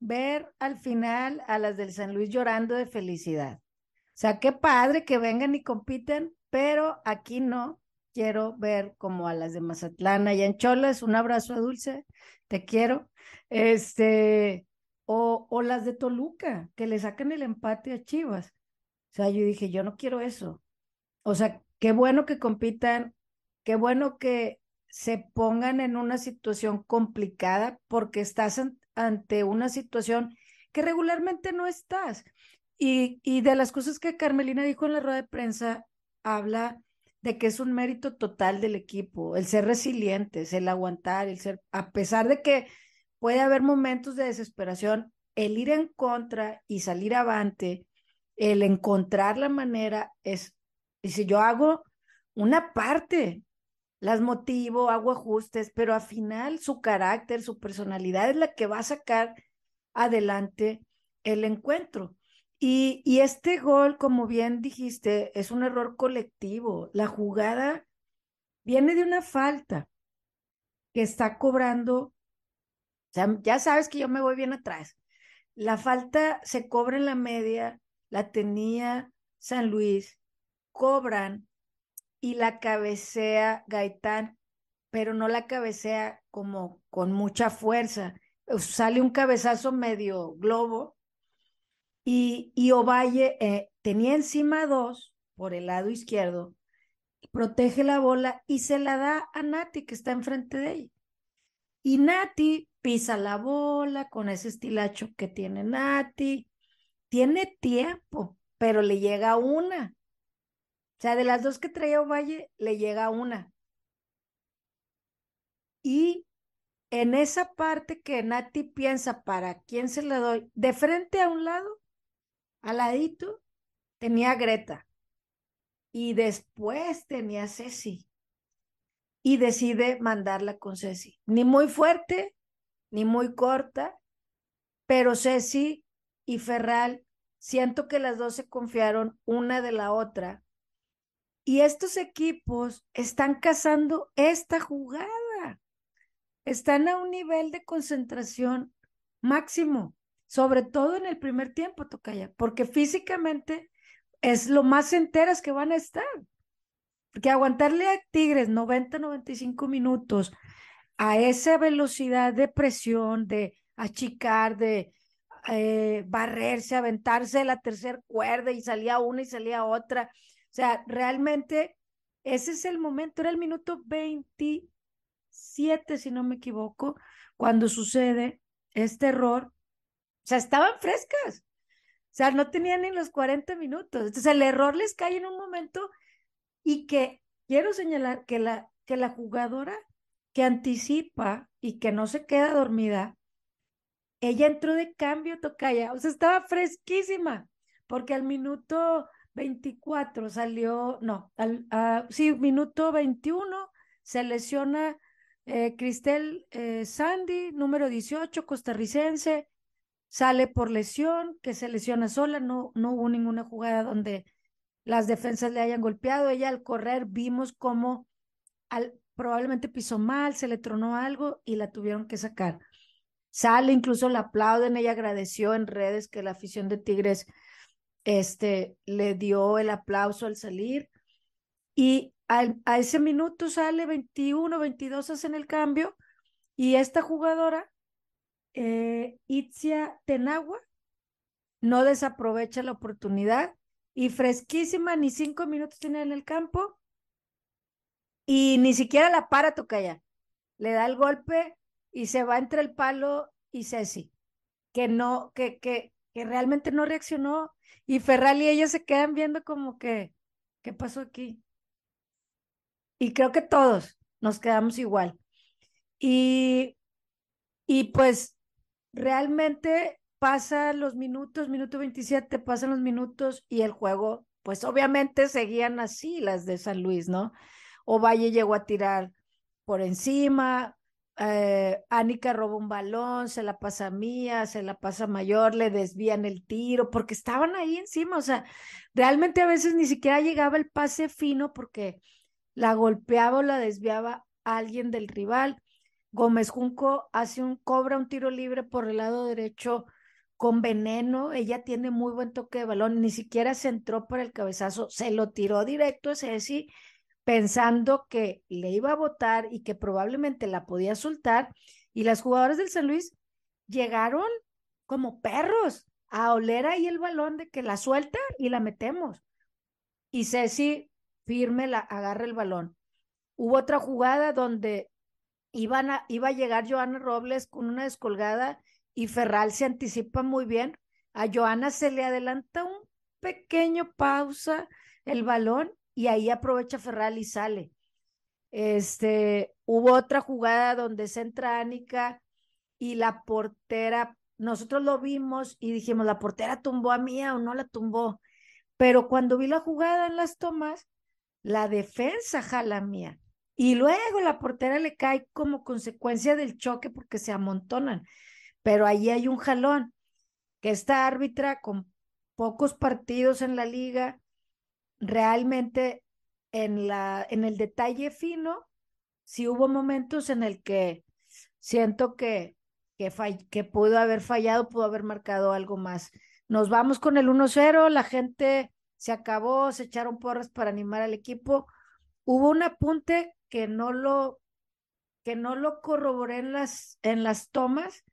ver al final a las del San Luis llorando de felicidad. O sea, qué padre que vengan y compiten, pero aquí no quiero ver como a las de Mazatlán allá en Cholas, un abrazo a Dulce, te quiero. Este, o, o las de Toluca, que le sacan el empate a Chivas. O sea, yo dije, yo no quiero eso. O sea, qué bueno que compitan, qué bueno que se pongan en una situación complicada porque estás ante una situación que regularmente no estás. Y, y de las cosas que Carmelina dijo en la rueda de prensa, habla de que es un mérito total del equipo, el ser resilientes, el aguantar, el ser, a pesar de que puede haber momentos de desesperación, el ir en contra y salir avante, el encontrar la manera es, y si yo hago una parte, las motivo, hago ajustes, pero al final su carácter, su personalidad es la que va a sacar adelante el encuentro. Y, y este gol, como bien dijiste, es un error colectivo. La jugada viene de una falta que está cobrando. O sea, ya sabes que yo me voy bien atrás. La falta se cobra en la media, la tenía San Luis, cobran y la cabecea Gaitán, pero no la cabecea como con mucha fuerza. Sale un cabezazo medio globo y, y Ovalle eh, tenía encima dos por el lado izquierdo, protege la bola y se la da a Nati que está enfrente de ella. Y Nati pisa la bola con ese estilacho que tiene Nati. Tiene tiempo, pero le llega una. O sea, de las dos que traía Ovalle, le llega una. Y en esa parte que Nati piensa para quién se la doy, de frente a un lado, al ladito, tenía Greta. Y después tenía Ceci. Y decide mandarla con Ceci. Ni muy fuerte, ni muy corta, pero Ceci y Ferral, siento que las dos se confiaron una de la otra. Y estos equipos están cazando esta jugada. Están a un nivel de concentración máximo, sobre todo en el primer tiempo, Tocaya, porque físicamente es lo más enteras que van a estar. Porque aguantarle a Tigres 90, 95 minutos a esa velocidad de presión, de achicar, de eh, barrerse, aventarse la tercera cuerda y salía una y salía otra. Sea, realmente ese es el momento, era el minuto 27, si no me equivoco, cuando sucede este error. O sea, estaban frescas. O sea, no tenían ni los 40 minutos. Entonces, el error les cae en un momento y que quiero señalar que la, que la jugadora que anticipa y que no se queda dormida, ella entró de cambio, Tocaya, o sea, estaba fresquísima, porque al minuto 24 salió, no, al, sí, minuto 21 se lesiona eh, Cristel eh, Sandy, número 18, costarricense, sale por lesión, que se lesiona sola, no, no hubo ninguna jugada donde las defensas le hayan golpeado, ella al correr vimos cómo al, probablemente pisó mal, se le tronó algo y la tuvieron que sacar. Sale, incluso la aplauden, ella agradeció en redes que la afición de Tigres este, le dio el aplauso al salir y a ese minuto sale 21, 22 hacen el cambio y esta jugadora, eh, Itzia Tenagua, no desaprovecha la oportunidad y fresquísima, ni cinco minutos tiene en el campo y ni siquiera la para Tocaya. Le da el golpe y se va entre el palo y Ceci, que no, que, que, que realmente no reaccionó. Y Ferral y ella se quedan viendo como que, ¿qué pasó aquí? Y creo que todos nos quedamos igual. Y, y pues realmente pasan los minutos, minuto 27, pasan los minutos y el juego, pues obviamente seguían así las de San Luis, ¿no? Ovalle llegó a tirar por encima, eh, Anika roba un balón, se la pasa a Mía, se la pasa a Mayor, le desvían el tiro, porque estaban ahí encima, o sea, realmente a veces ni siquiera llegaba el pase fino porque la golpeaba o la desviaba alguien del rival. Gómez Junco hace un, cobra un tiro libre por el lado derecho con veneno, ella tiene muy buen toque de balón, ni siquiera se entró por el cabezazo, se lo tiró directo a Ceci pensando que le iba a votar y que probablemente la podía soltar. Y las jugadoras del San Luis llegaron como perros a oler ahí el balón de que la suelta y la metemos. Y Ceci firme la agarra el balón. Hubo otra jugada donde iban iba a llegar Joana Robles con una descolgada y Ferral se anticipa muy bien. A Joana se le adelanta un pequeño pausa el balón y ahí aprovecha Ferral y sale. Este, hubo otra jugada donde se entra Ánica y la portera, nosotros lo vimos y dijimos, la portera tumbó a Mía o no la tumbó. Pero cuando vi la jugada en las tomas, la defensa jala a Mía. Y luego la portera le cae como consecuencia del choque porque se amontonan. Pero ahí hay un jalón que esta árbitra con pocos partidos en la liga, realmente en, la, en el detalle fino, sí hubo momentos en el que siento que, que, que pudo haber fallado, pudo haber marcado algo más. Nos vamos con el 1-0, la gente se acabó, se echaron porras para animar al equipo. Hubo un apunte que no lo, que no lo corroboré en las, en las tomas,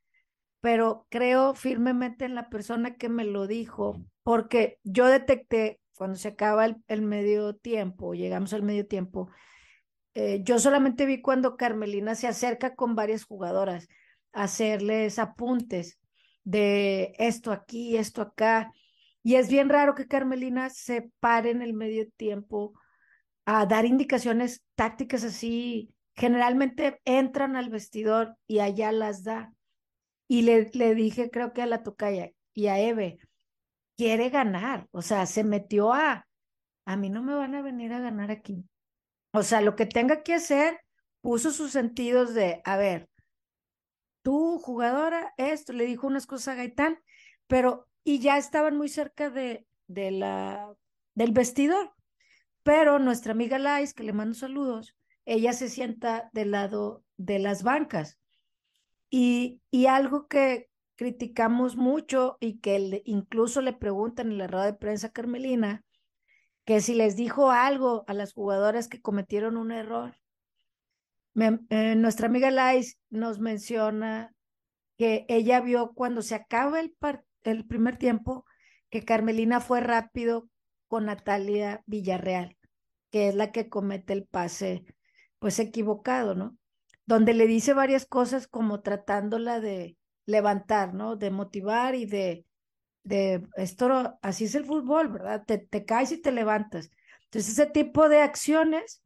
pero creo firmemente en la persona que me lo dijo, porque yo detecté cuando se acaba el, medio tiempo, llegamos al medio tiempo, eh, yo solamente vi cuando Carmelina se acerca con varias jugadoras a hacerles apuntes de esto aquí, esto acá. Y es bien raro que Carmelina se pare en el medio tiempo a dar indicaciones tácticas así. Generalmente entran al vestidor y allá las da. Y le, le dije, creo que a la tocaya y a Eve, quiere ganar. O sea, se metió a, a mí no me van a venir a ganar aquí. O sea, lo que tenga que hacer, puso sus sentidos de, a ver, tú, jugadora, esto, le dijo unas cosas a Gaitán, pero, y ya estaban muy cerca de, de la, del vestidor. Pero nuestra amiga Lais, que le mando saludos, ella se sienta del lado de las bancas. Y, y algo que criticamos mucho y que incluso le preguntan en la rueda de prensa Carmelina, que si les dijo algo a las jugadoras que cometieron un error. Eh, nuestra amiga Lais nos menciona que ella vio cuando se acaba el, el primer tiempo que Carmelina fue rápido con Natalia Villarreal, que es la que comete el pase pues equivocado, ¿no? Donde le dice varias cosas como tratándola de levantar, ¿no? De motivar y de, de esto, así es el fútbol, ¿verdad? Te, te caes y te levantas. Entonces, ese tipo de acciones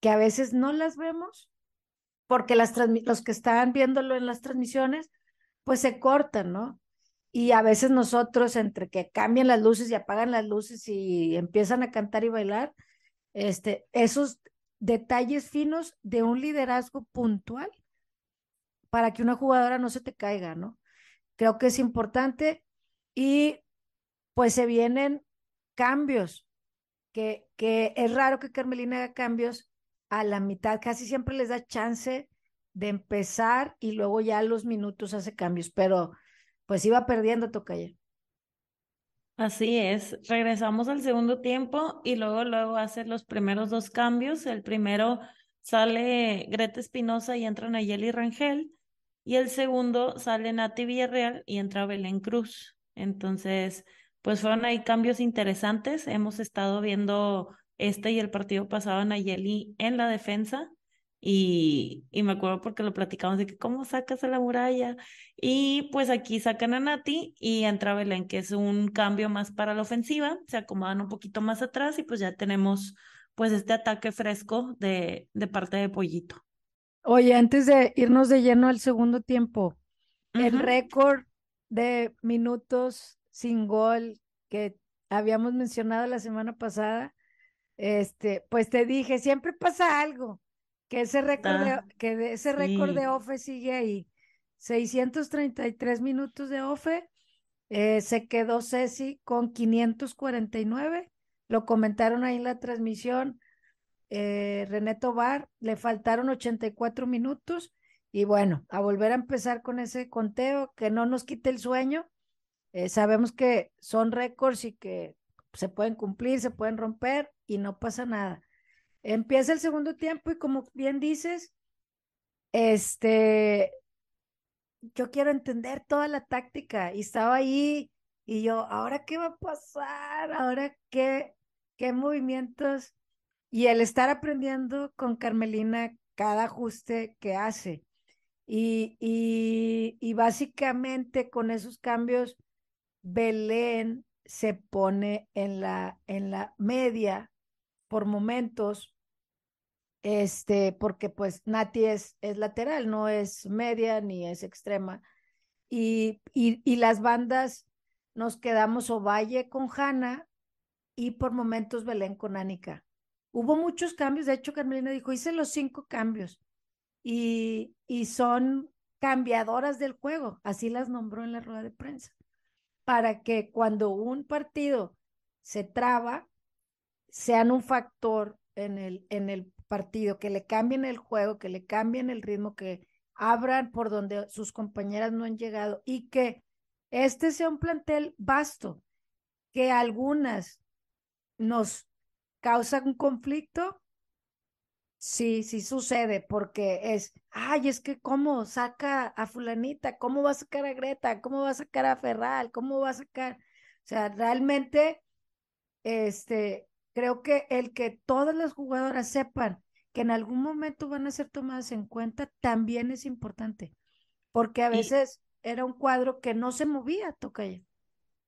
que a veces no las vemos, porque las los que están viéndolo en las transmisiones, pues se cortan, ¿no? Y a veces nosotros, entre que cambian las luces y apagan las luces y empiezan a cantar y bailar, este, esos detalles finos de un liderazgo puntual para que una jugadora no se te caiga, ¿no? Creo que es importante y pues se vienen cambios, que, que es raro que Carmelina haga cambios a la mitad, casi siempre les da chance de empezar y luego ya a los minutos hace cambios, pero pues iba perdiendo Tocaya. Así es, regresamos al segundo tiempo y luego luego hace los primeros dos cambios. El primero sale Greta Espinosa y entra Nayeli Rangel y el segundo sale Nati Villarreal y entra Belén Cruz. Entonces, pues fueron ahí cambios interesantes. Hemos estado viendo este y el partido pasado a Nayeli en la defensa. Y, y, me acuerdo porque lo platicamos de que cómo sacas a la muralla. Y pues aquí sacan a Nati y entra Belén, que es un cambio más para la ofensiva. Se acomodan un poquito más atrás y pues ya tenemos pues este ataque fresco de, de parte de Pollito. Oye, antes de irnos de lleno al segundo tiempo, el récord de minutos sin gol que habíamos mencionado la semana pasada, este, pues te dije, siempre pasa algo, que ese récord de, que ese récord de OFE sigue ahí. 633 minutos de OFE, eh, se quedó Ceci con 549, lo comentaron ahí en la transmisión, eh, René Tobar, le faltaron 84 minutos y bueno, a volver a empezar con ese conteo, que no nos quite el sueño. Eh, sabemos que son récords y que se pueden cumplir, se pueden romper y no pasa nada. Empieza el segundo tiempo y como bien dices, este, yo quiero entender toda la táctica y estaba ahí y yo, ¿ahora qué va a pasar? ¿Ahora qué, qué movimientos? Y el estar aprendiendo con Carmelina cada ajuste que hace. Y, y, básicamente con esos cambios, Belén se pone en la, en la media por momentos, este, porque pues Nati es, es lateral, no es media ni es extrema. Y, y, y las bandas nos quedamos Ovalle con Hanna y por momentos Belén con Anika. Hubo muchos cambios, de hecho Carmelina dijo, hice los cinco cambios y, y son cambiadoras del juego, así las nombró en la rueda de prensa. para que cuando un partido se traba, sean un factor en el, en el partido, que le cambien el juego, que le cambien el ritmo, que abran por donde sus compañeras no han llegado y que este sea un plantel vasto, que algunas nos causan un conflicto, sí, sí sucede, porque es, ay, es que cómo saca a fulanita, cómo va a sacar a Greta, cómo va a sacar a Ferral, cómo va a sacar, o sea, realmente, este, creo que el que todas las jugadoras sepan que en algún momento van a ser tomadas en cuenta también es importante, porque a veces era un cuadro que no se movía, Tocaya.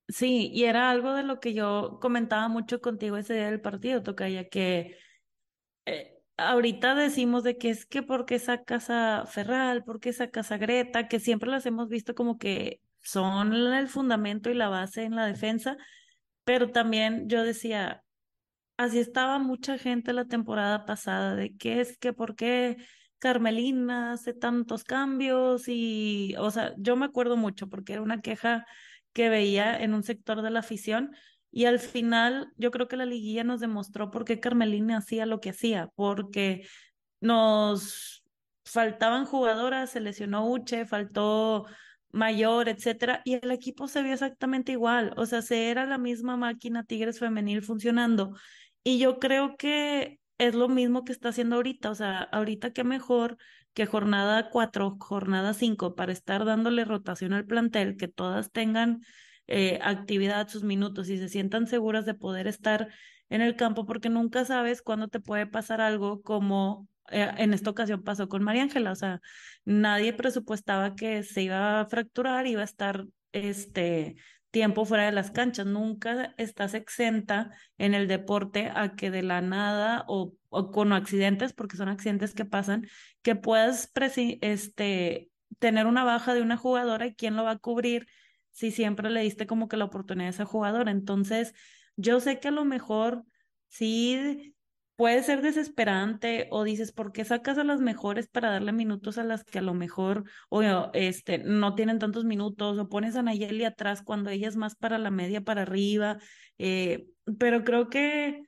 Sí, y era algo de lo que yo comentaba mucho contigo ese día del partido, Tocaya, que eh, ahorita decimos de que es que porque sacas a Ferral, porque sacas a Greta, que siempre las hemos visto como que son el fundamento y la base en la defensa, pero también yo decía, así estaba mucha gente la temporada pasada, de que es que por qué Carmelina hace tantos cambios y, o sea, yo me acuerdo mucho porque era una queja que veía en un sector de la afición y al final yo creo que la liguilla nos demostró por qué Carmelina hacía lo que hacía, porque nos faltaban jugadoras, se lesionó Uche, faltó mayor, etcétera, y el equipo se vio exactamente igual, o sea, se era la misma máquina Tigres femenil funcionando y yo creo que es lo mismo que está haciendo ahorita, o sea, ahorita qué mejor que jornada cuatro, jornada cinco, para estar dándole rotación al plantel, que todas tengan eh, actividad, sus minutos y se sientan seguras de poder estar en el campo, porque nunca sabes cuándo te puede pasar algo como eh, en esta ocasión pasó con María Ángela, o sea, nadie presupuestaba que se iba a fracturar, iba a estar este tiempo fuera de las canchas. Nunca estás exenta en el deporte a que de la nada o, con accidentes, porque son accidentes que pasan, que puedas este, tener una baja de una jugadora y quién lo va a cubrir si siempre le diste como que la oportunidad a esa jugadora. Entonces, yo sé que a lo mejor sí puede ser desesperante o dices, ¿por qué sacas a las mejores para darle minutos a las que a lo mejor o, este, no tienen tantos minutos o pones a Nayeli atrás cuando ella es más para la media, para arriba? Eh, pero creo que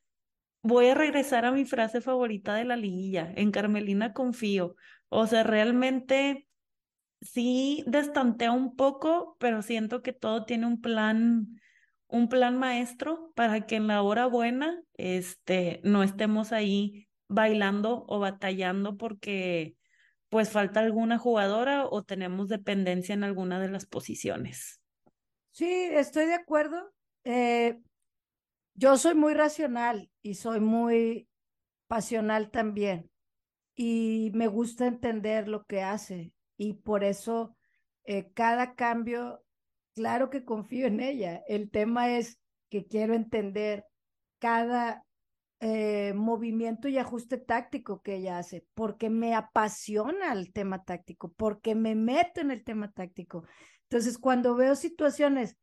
voy a regresar a mi frase favorita de la liguilla, en Carmelina confío. O sea, realmente sí destantea un poco, pero siento que todo tiene un plan un plan maestro para que en la hora buena este, no estemos ahí bailando o batallando porque pues falta alguna jugadora o tenemos dependencia en alguna de las posiciones. Sí, estoy de acuerdo. Eh, yo soy muy racional y soy muy pasional también y me gusta entender lo que hace y por eso eh, cada cambio Claro que confío en ella. El tema es que quiero entender cada eh, movimiento y ajuste táctico que ella hace, porque me apasiona el tema táctico, porque me meto en el tema táctico. Entonces, cuando veo situaciones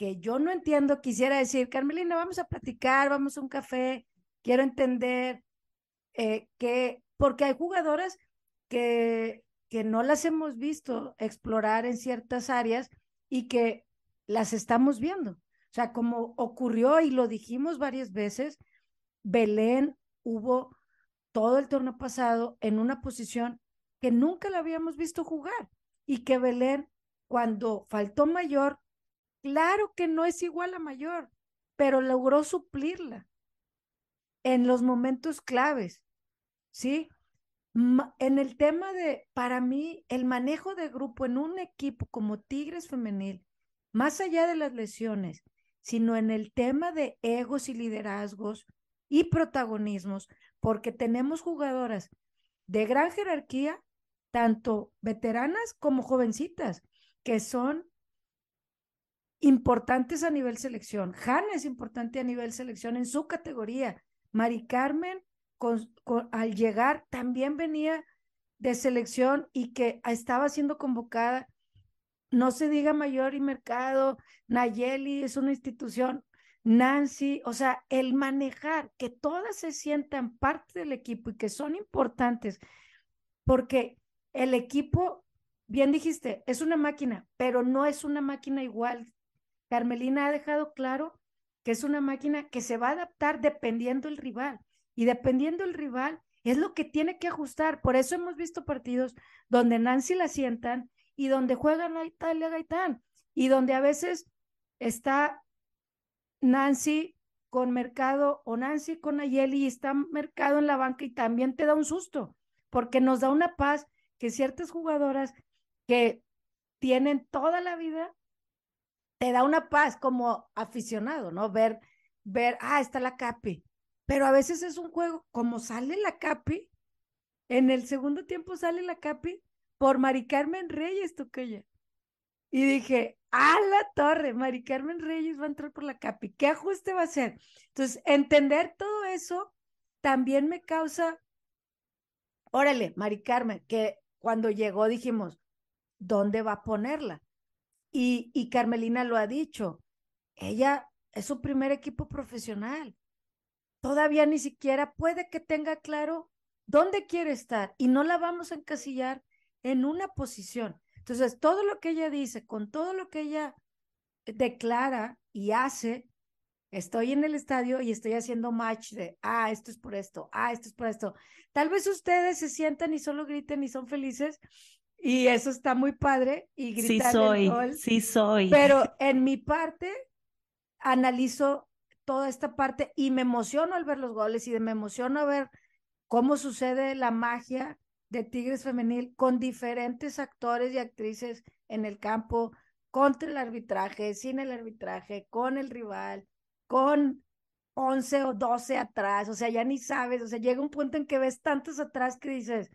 que yo no entiendo, quisiera decir, Carmelina, vamos a platicar, vamos a un café, quiero entender eh, que, porque hay jugadoras que, que no las hemos visto explorar en ciertas áreas y que las estamos viendo. O sea, como ocurrió y lo dijimos varias veces, Belén hubo todo el torneo pasado en una posición que nunca la habíamos visto jugar y que Belén, cuando faltó mayor, claro que no es igual a mayor, pero logró suplirla en los momentos claves, ¿sí? en el tema de, para mí, el manejo de grupo en un equipo como Tigres Femenil, más allá de las lesiones, sino en el tema de egos y liderazgos y protagonismos, porque tenemos jugadoras de gran jerarquía, tanto veteranas como jovencitas, que son importantes a nivel selección. Hanna es importante a nivel selección en su categoría. Mari Carmen al llegar también venía de selección y que estaba siendo convocada. No se diga Mayor y Mercado, Nayeli es una institución, Nancy, o sea, el manejar que todas se sientan parte del equipo y que son importantes, porque el equipo, bien dijiste, es una máquina, pero no es una máquina igual Carmelina ha dejado claro que es una máquina que se va a adaptar dependiendo el rival. Y dependiendo el rival, es lo que tiene que ajustar. Por eso hemos visto partidos donde Nancy la sientan y donde juegan a Italia Gaitán y donde a veces está Nancy con Mercado o Nancy con Ayeli y está Mercado en la banca y también te da un susto, porque nos da una paz que ciertas jugadoras que tienen toda la vida, te da una paz como aficionado, ¿no? Ver, ver, ah, está la Capi, pero a veces es un juego, como sale la Capi, en el segundo tiempo sale la Capi por Mari Carmen Reyes, Toquella. Y dije, a la torre, Mari Carmen Reyes va a entrar por la capi. ¿Qué ajuste va a hacer? Entonces, entender todo eso también me causa, órale, Mari Carmen, que cuando llegó dijimos, ¿dónde va a ponerla? Y, y Carmelina lo ha dicho, ella es su primer equipo profesional. Todavía ni siquiera puede que tenga claro dónde quiere estar y no la vamos a encasillar en una posición. Entonces, todo lo que ella dice, con todo lo que ella declara y hace, estoy en el estadio y estoy haciendo match de, ah, esto es por esto, ah, esto es por esto. Tal vez ustedes se sientan y solo griten y son felices y eso está muy padre y gritar Sí soy, sí soy. Pero en mi parte analizo toda esta parte y me emociono al ver los goles y me emociono a ver cómo sucede la magia de Tigres Femenil con diferentes actores y actrices en el campo, contra el arbitraje, sin el arbitraje, con el rival, con 11 o 12 atrás, o sea, ya ni sabes, o sea, llega un punto en que ves tantos atrás que dices,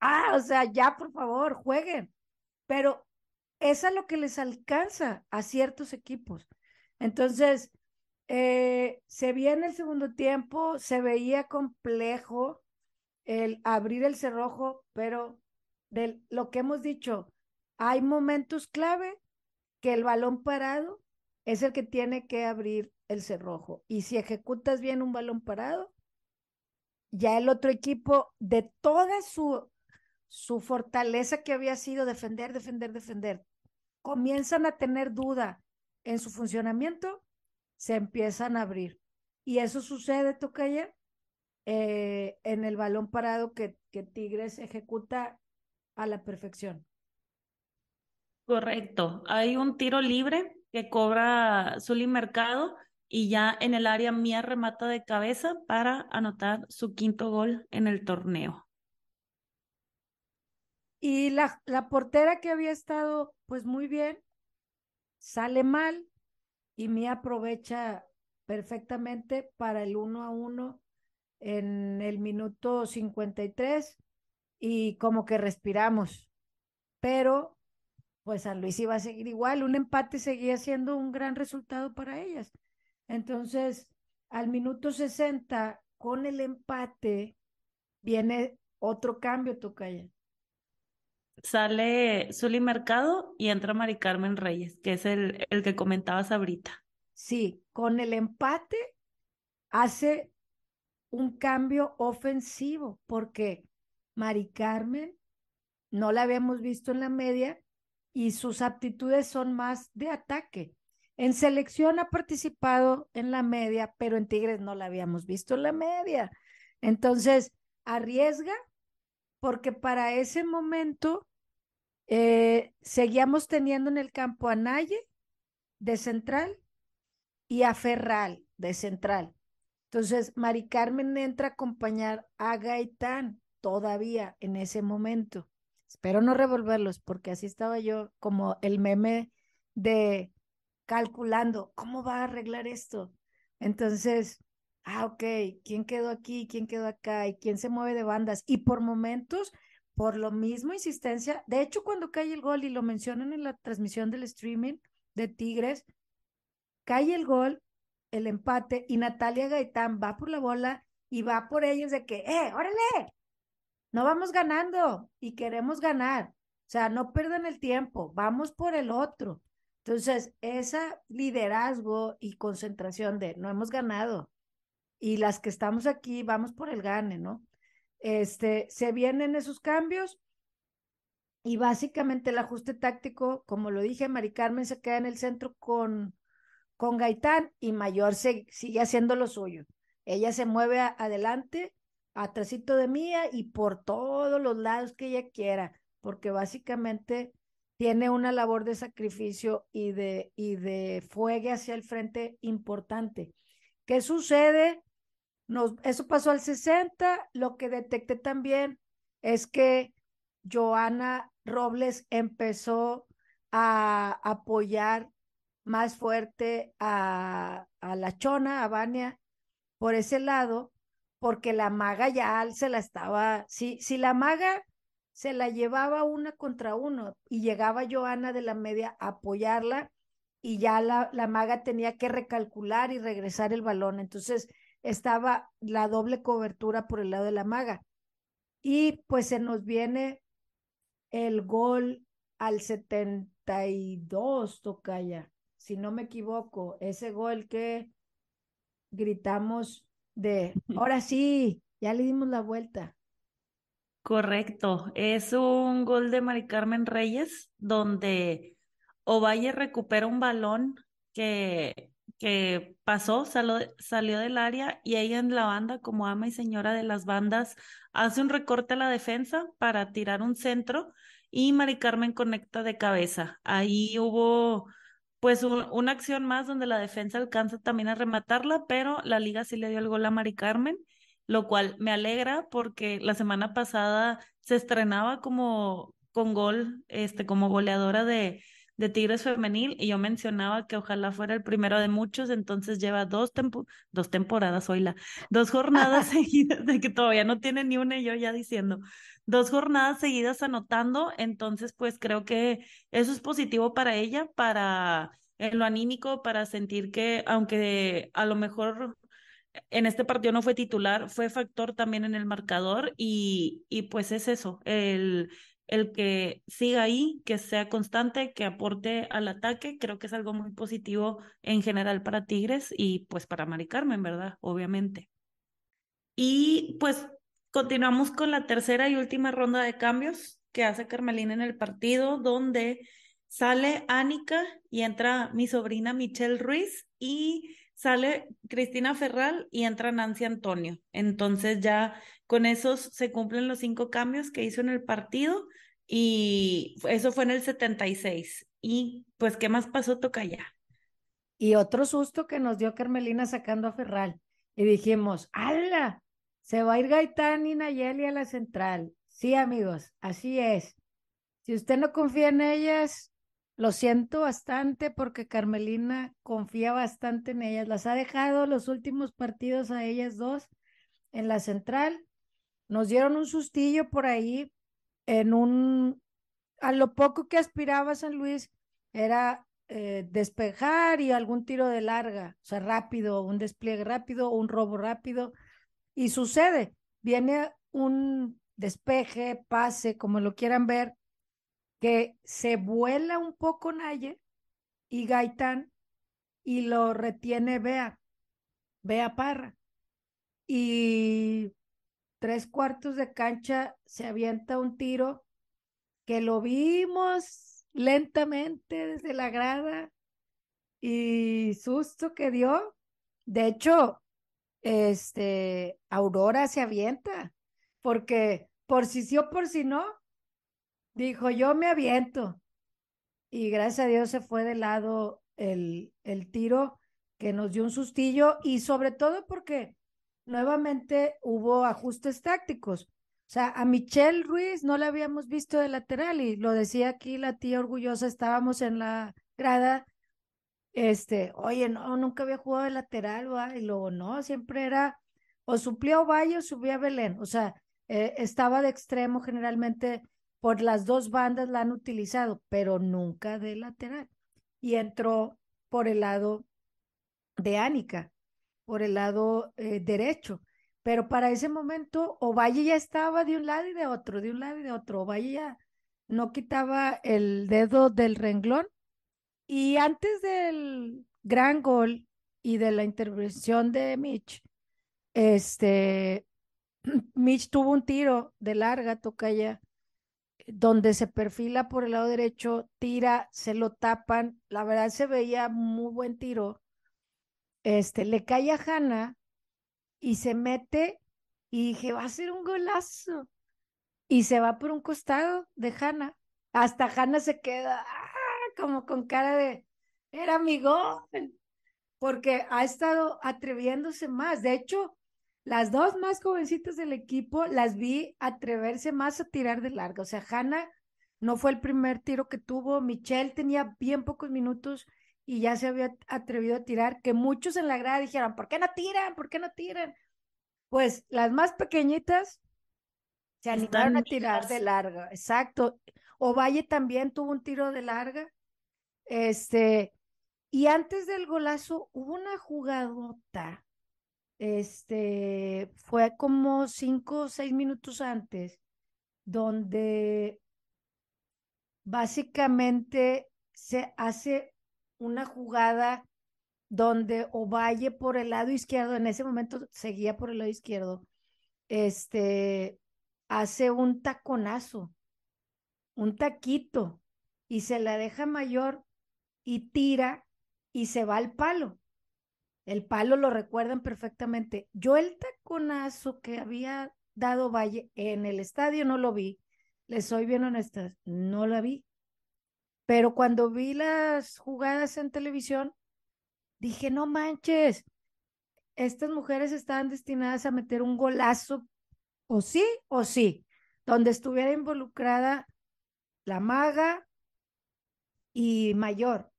ah, o sea, ya por favor, jueguen, pero es a lo que les alcanza a ciertos equipos. Entonces, eh, se viene el segundo tiempo, se veía complejo, el abrir el cerrojo, pero de lo que hemos dicho, hay momentos clave que el balón parado es el que tiene que abrir el cerrojo. Y si ejecutas bien un balón parado, ya el otro equipo de toda su, su fortaleza que había sido defender, defender, defender, comienzan a tener duda en su funcionamiento, se empiezan a abrir. Y eso sucede, Tocaya, eh, en el balón parado que, que Tigres ejecuta a la perfección. Correcto. Hay un tiro libre que cobra Zuli Mercado y ya en el área mía remata de cabeza para anotar su quinto gol en el torneo. Y la, la portera que había estado pues muy bien, sale mal y Mía aprovecha perfectamente para el uno a uno en el minuto 53 y como que respiramos, pero pues San Luis iba a seguir igual, un empate seguía siendo un gran resultado para ellas. Entonces, al minuto 60, con el empate, viene otro cambio, Tocaya. Sale Zuli Mercado y entra Mari Carmen Reyes, que es el, el que comentabas ahorita. Sí, con el empate hace un cambio ofensivo, porque Mari Carmen no la habíamos visto en la media y sus aptitudes son más de ataque. En selección ha participado en la media, pero en Tigres no la habíamos visto en la media. Entonces, arriesga porque para ese momento eh, seguíamos teniendo en el campo a Naye de central y a Ferral de central. Entonces, Mari Carmen entra a acompañar a Gaitán todavía en ese momento. Espero no revolverlos porque así estaba yo como el meme de calculando cómo va a arreglar esto. Entonces, ah, ok, ¿quién quedó aquí? ¿Quién quedó acá? ¿Y quién se mueve de bandas? Y por momentos, por lo mismo insistencia, de hecho, cuando cae el gol y lo mencionan en la transmisión del streaming de Tigres, cae el gol el empate y Natalia Gaitán va por la bola y va por ellos de que, eh, órale, no vamos ganando y queremos ganar. O sea, no pierdan el tiempo, vamos por el otro. Entonces, ese liderazgo y concentración de no hemos ganado y las que estamos aquí vamos por el gane, ¿no? Este, se vienen esos cambios y básicamente el ajuste táctico, como lo dije, Mari Carmen se queda en el centro con con Gaitán y Mayor se, sigue haciendo lo suyo. Ella se mueve adelante, atrásito de Mía y por todos los lados que ella quiera, porque básicamente tiene una labor de sacrificio y de, y de fuegue hacia el frente importante. ¿Qué sucede? Nos, eso pasó al 60. Lo que detecté también es que Joana Robles empezó a apoyar más fuerte a, a la chona, a Vania, por ese lado, porque la maga ya se la estaba, si, si la maga se la llevaba una contra uno y llegaba Joana de la media a apoyarla y ya la, la maga tenía que recalcular y regresar el balón. Entonces estaba la doble cobertura por el lado de la maga. Y pues se nos viene el gol al 72, Tocaya, si no me equivoco, ese gol que gritamos de, ahora sí, ya le dimos la vuelta. Correcto, es un gol de Mari Carmen Reyes donde Ovalle recupera un balón que, que pasó, salió, salió del área y ella en la banda, como ama y señora de las bandas, hace un recorte a la defensa para tirar un centro y Mari Carmen conecta de cabeza. Ahí hubo pues una acción más donde la defensa alcanza también a rematarla, pero la liga sí le dio el gol a Mari Carmen, lo cual me alegra porque la semana pasada se estrenaba como con gol, este, como goleadora de, de Tigres Femenil y yo mencionaba que ojalá fuera el primero de muchos, entonces lleva dos, dos temporadas, la dos jornadas seguidas de que todavía no tiene ni una y yo ya diciendo, dos jornadas seguidas anotando, entonces pues creo que eso es positivo para ella, para en lo anímico, para sentir que aunque a lo mejor en este partido no fue titular, fue factor también en el marcador y, y pues es eso, el, el que siga ahí, que sea constante, que aporte al ataque, creo que es algo muy positivo en general para Tigres y pues para Mari Carmen, ¿verdad? Obviamente. Y pues continuamos con la tercera y última ronda de cambios que hace Carmelina en el partido, donde sale Ánica y entra mi sobrina Michelle Ruiz y sale Cristina Ferral y entra Nancy Antonio. Entonces ya con esos se cumplen los cinco cambios que hizo en el partido y eso fue en el 76. Y pues, ¿qué más pasó, ya Y otro susto que nos dio Carmelina sacando a Ferral. Y dijimos, ¡ala! Se va a ir Gaitán y Nayeli a la central. Sí, amigos, así es. Si usted no confía en ellas, lo siento bastante porque Carmelina confía bastante en ellas. Las ha dejado los últimos partidos a ellas dos en la central. Nos dieron un sustillo por ahí en un, a lo poco que aspiraba San Luis era eh, despejar y algún tiro de larga, o sea, rápido, un despliegue rápido, un robo rápido. Y sucede, viene un despeje, pase, como lo quieran ver, que se vuela un poco Naye y Gaitán y lo retiene Bea, Bea Parra. Y tres cuartos de cancha se avienta un tiro que lo vimos lentamente desde la grada y susto que dio. De hecho, este, Aurora se avienta porque por si sí o por si no, Dijo, yo me aviento. Y gracias a Dios se fue de lado el, el tiro que nos dio un sustillo y sobre todo porque nuevamente hubo ajustes tácticos. O sea, a Michelle Ruiz no la habíamos visto de lateral y lo decía aquí la tía orgullosa, estábamos en la grada, este, oye, no, nunca había jugado de lateral, ¿va? y luego no, siempre era o suplía Valle o subía Belén, o sea, eh, estaba de extremo generalmente por las dos bandas la han utilizado, pero nunca de lateral. Y entró por el lado de Ánica, por el lado eh, derecho. Pero para ese momento, Ovalle ya estaba de un lado y de otro, de un lado y de otro. Ovalle ya no quitaba el dedo del renglón. Y antes del gran gol y de la intervención de Mitch, este, Mitch tuvo un tiro de larga, toca ya donde se perfila por el lado derecho, tira, se lo tapan. La verdad se veía muy buen tiro este, le cae a Hanna y se mete y dije, va a ser un golazo. Y se va por un costado de Hanna. Hasta Hanna se queda ¡ah! como con cara de, era mi gol, porque ha estado atreviéndose más. De hecho, las dos más jovencitas del equipo las vi atreverse más a tirar de larga. O sea, Hanna no fue el primer tiro que tuvo. Michelle tenía bien pocos minutos y ya se había atrevido a tirar, que muchos en la grada dijeron, ¿por qué no tiran? ¿Por qué no tiran? Pues las más pequeñitas se animaron a tirar de larga, exacto. Ovalle también tuvo un tiro de larga. Este, y antes del golazo hubo una jugadota. Este, fue como cinco o seis minutos antes, donde básicamente se hace una jugada donde Ovalle por el lado izquierdo, en ese momento seguía por el lado izquierdo, este, hace un taconazo, un taquito, y se la deja mayor y tira y se va al palo. El palo lo recuerdan perfectamente. Yo el taconazo que había dado Valle en el estadio no lo vi. Les soy bien honesta, no la vi. Pero cuando vi las jugadas en televisión, dije, no manches, estas mujeres estaban destinadas a meter un golazo, o sí, o sí, donde estuviera involucrada la maga y mayor.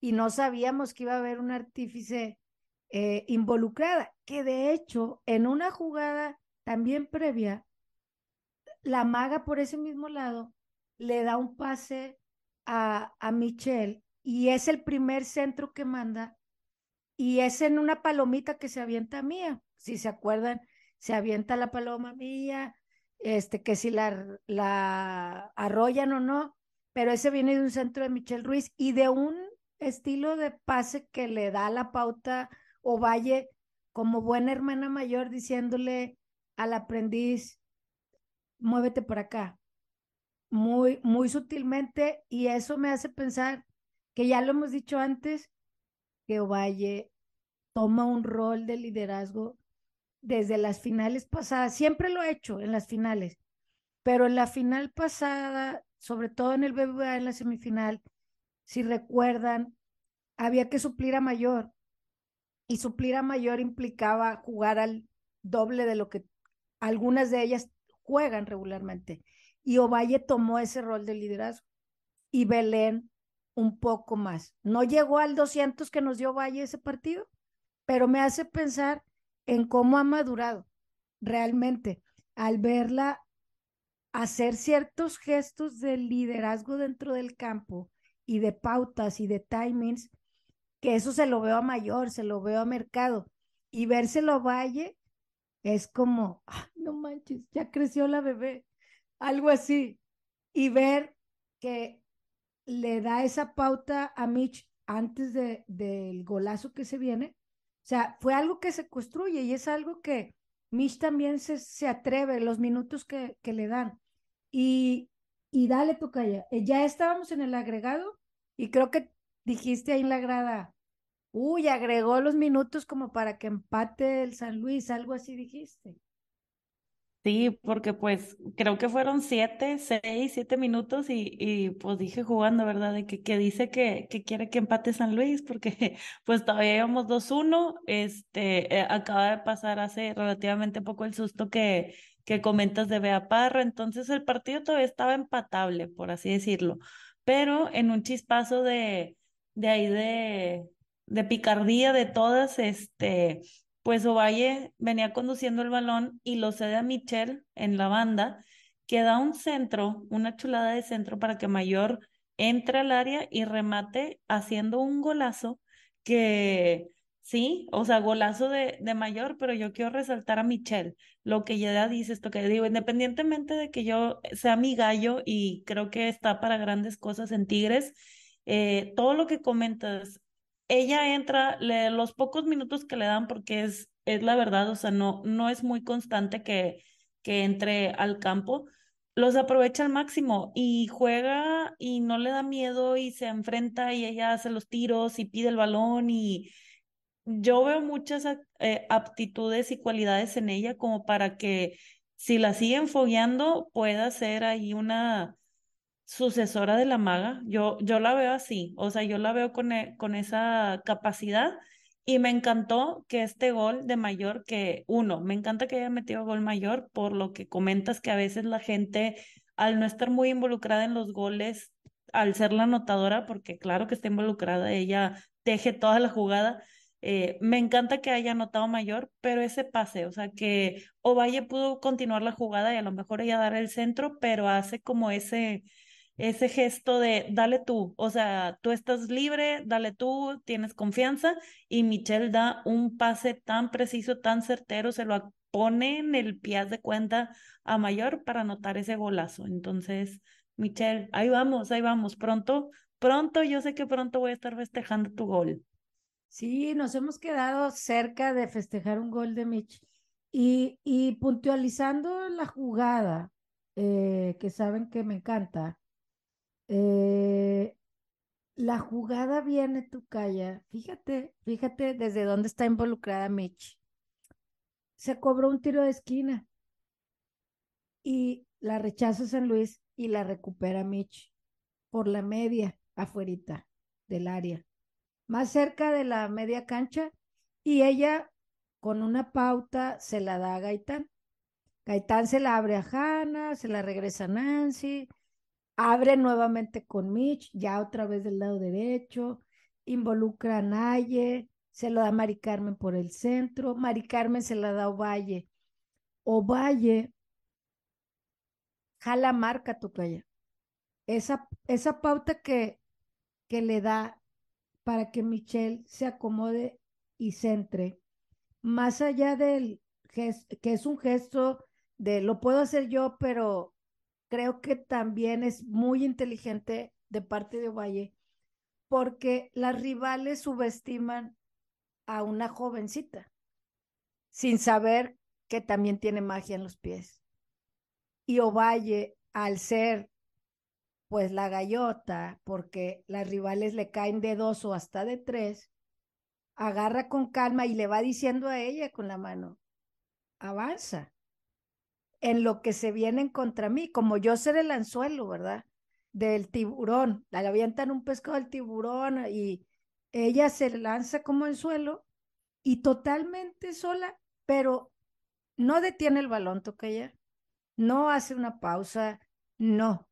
Y no sabíamos que iba a haber un artífice eh, involucrada, que de hecho en una jugada también previa, la maga por ese mismo lado le da un pase a, a Michelle y es el primer centro que manda y es en una palomita que se avienta mía. Si se acuerdan, se avienta la paloma mía, este, que si la, la arrollan o no, pero ese viene de un centro de Michelle Ruiz y de un estilo de pase que le da la pauta o Valle como buena hermana mayor diciéndole al aprendiz, muévete por acá, muy, muy sutilmente y eso me hace pensar que ya lo hemos dicho antes, que Ovalle toma un rol de liderazgo desde las finales pasadas, siempre lo ha hecho en las finales, pero en la final pasada, sobre todo en el BBVA en la semifinal, si recuerdan, había que suplir a Mayor y suplir a Mayor implicaba jugar al doble de lo que algunas de ellas juegan regularmente y Ovalle tomó ese rol de liderazgo y Belén un poco más. No llegó al 200 que nos dio Valle ese partido, pero me hace pensar en cómo ha madurado realmente al verla hacer ciertos gestos de liderazgo dentro del campo y de pautas y de timings, que eso se lo veo a mayor, se lo veo a mercado y vérselo Valle es como, no manches, ya creció la bebé algo así, y ver que le da esa pauta a Mitch antes de, del golazo que se viene. O sea, fue algo que se construye y es algo que Mitch también se, se atreve, los minutos que, que le dan. Y, y dale, Tocaya, eh, ya estábamos en el agregado y creo que dijiste ahí en la grada, uy, agregó los minutos como para que empate el San Luis, algo así dijiste. Sí, porque pues creo que fueron siete, seis, siete minutos y, y pues dije jugando, ¿verdad? De que, que dice que, que quiere que empate San Luis porque pues todavía íbamos 2-1, este, eh, acaba de pasar hace relativamente poco el susto que, que comentas de Bea Parra, entonces el partido todavía estaba empatable, por así decirlo, pero en un chispazo de, de ahí de, de picardía de todas, este pues Ovalle venía conduciendo el balón y lo cede a Michelle en la banda, que da un centro, una chulada de centro para que Mayor entre al área y remate haciendo un golazo que sí, o sea, golazo de, de Mayor, pero yo quiero resaltar a Michelle, lo que ella dice, esto que digo, independientemente de que yo sea mi gallo y creo que está para grandes cosas en Tigres, eh, todo lo que comentas ella entra, los pocos minutos que le dan, porque es, es la verdad, o sea, no, no es muy constante que, que entre al campo, los aprovecha al máximo y juega y no le da miedo y se enfrenta y ella hace los tiros y pide el balón y yo veo muchas eh, aptitudes y cualidades en ella como para que si la siguen fogueando pueda ser ahí una sucesora de la maga. Yo, yo la veo así, o sea, yo la veo con, e, con esa capacidad y me encantó que este gol de mayor, que uno, me encanta que haya metido gol mayor por lo que comentas que a veces la gente, al no estar muy involucrada en los goles, al ser la anotadora, porque claro que está involucrada, ella teje toda la jugada. Eh, me encanta que haya anotado mayor, pero ese pase, o sea, que Ovalle pudo continuar la jugada y a lo mejor ella dar el centro, pero hace como ese, ese gesto de dale tú, o sea, tú estás libre, dale tú, tienes confianza y Michelle da un pase tan preciso, tan certero, se lo pone en el pie de cuenta a Mayor para anotar ese golazo. Entonces, Michelle, ahí vamos, ahí vamos, pronto, pronto, yo sé que pronto voy a estar festejando tu gol. Sí, nos hemos quedado cerca de festejar un gol de Mitch. Y, y puntualizando la jugada, eh, que saben que me encanta, eh, la jugada viene tu calla. Fíjate, fíjate desde dónde está involucrada Mitch. Se cobró un tiro de esquina y la rechaza San Luis y la recupera Mitch por la media afuerita del área, más cerca de la media cancha y ella con una pauta se la da a Gaitán. Gaitán se la abre a Hanna, se la regresa a Nancy, abre nuevamente con Mitch, ya otra vez del lado derecho, involucra a Naye, se lo da a Mari Carmen por el centro, Mari Carmen se la da a Ovalle. Ovalle jala marca tu calle. Esa, esa pauta que, que le da para que Michelle se acomode y centre, más allá del gesto, que es un gesto de lo puedo hacer yo, pero creo que también es muy inteligente de parte de Ovalle, porque las rivales subestiman a una jovencita, sin saber que también tiene magia en los pies. Y Ovalle, al ser pues la gallota, porque las rivales le caen de dos o hasta de tres, agarra con calma y le va diciendo a ella con la mano, avanza en lo que se vienen contra mí, como yo ser el anzuelo, ¿verdad? Del tiburón, la avientan un pescado del tiburón y ella se lanza como anzuelo y totalmente sola, pero no detiene el balón, toca ella, no hace una pausa, no.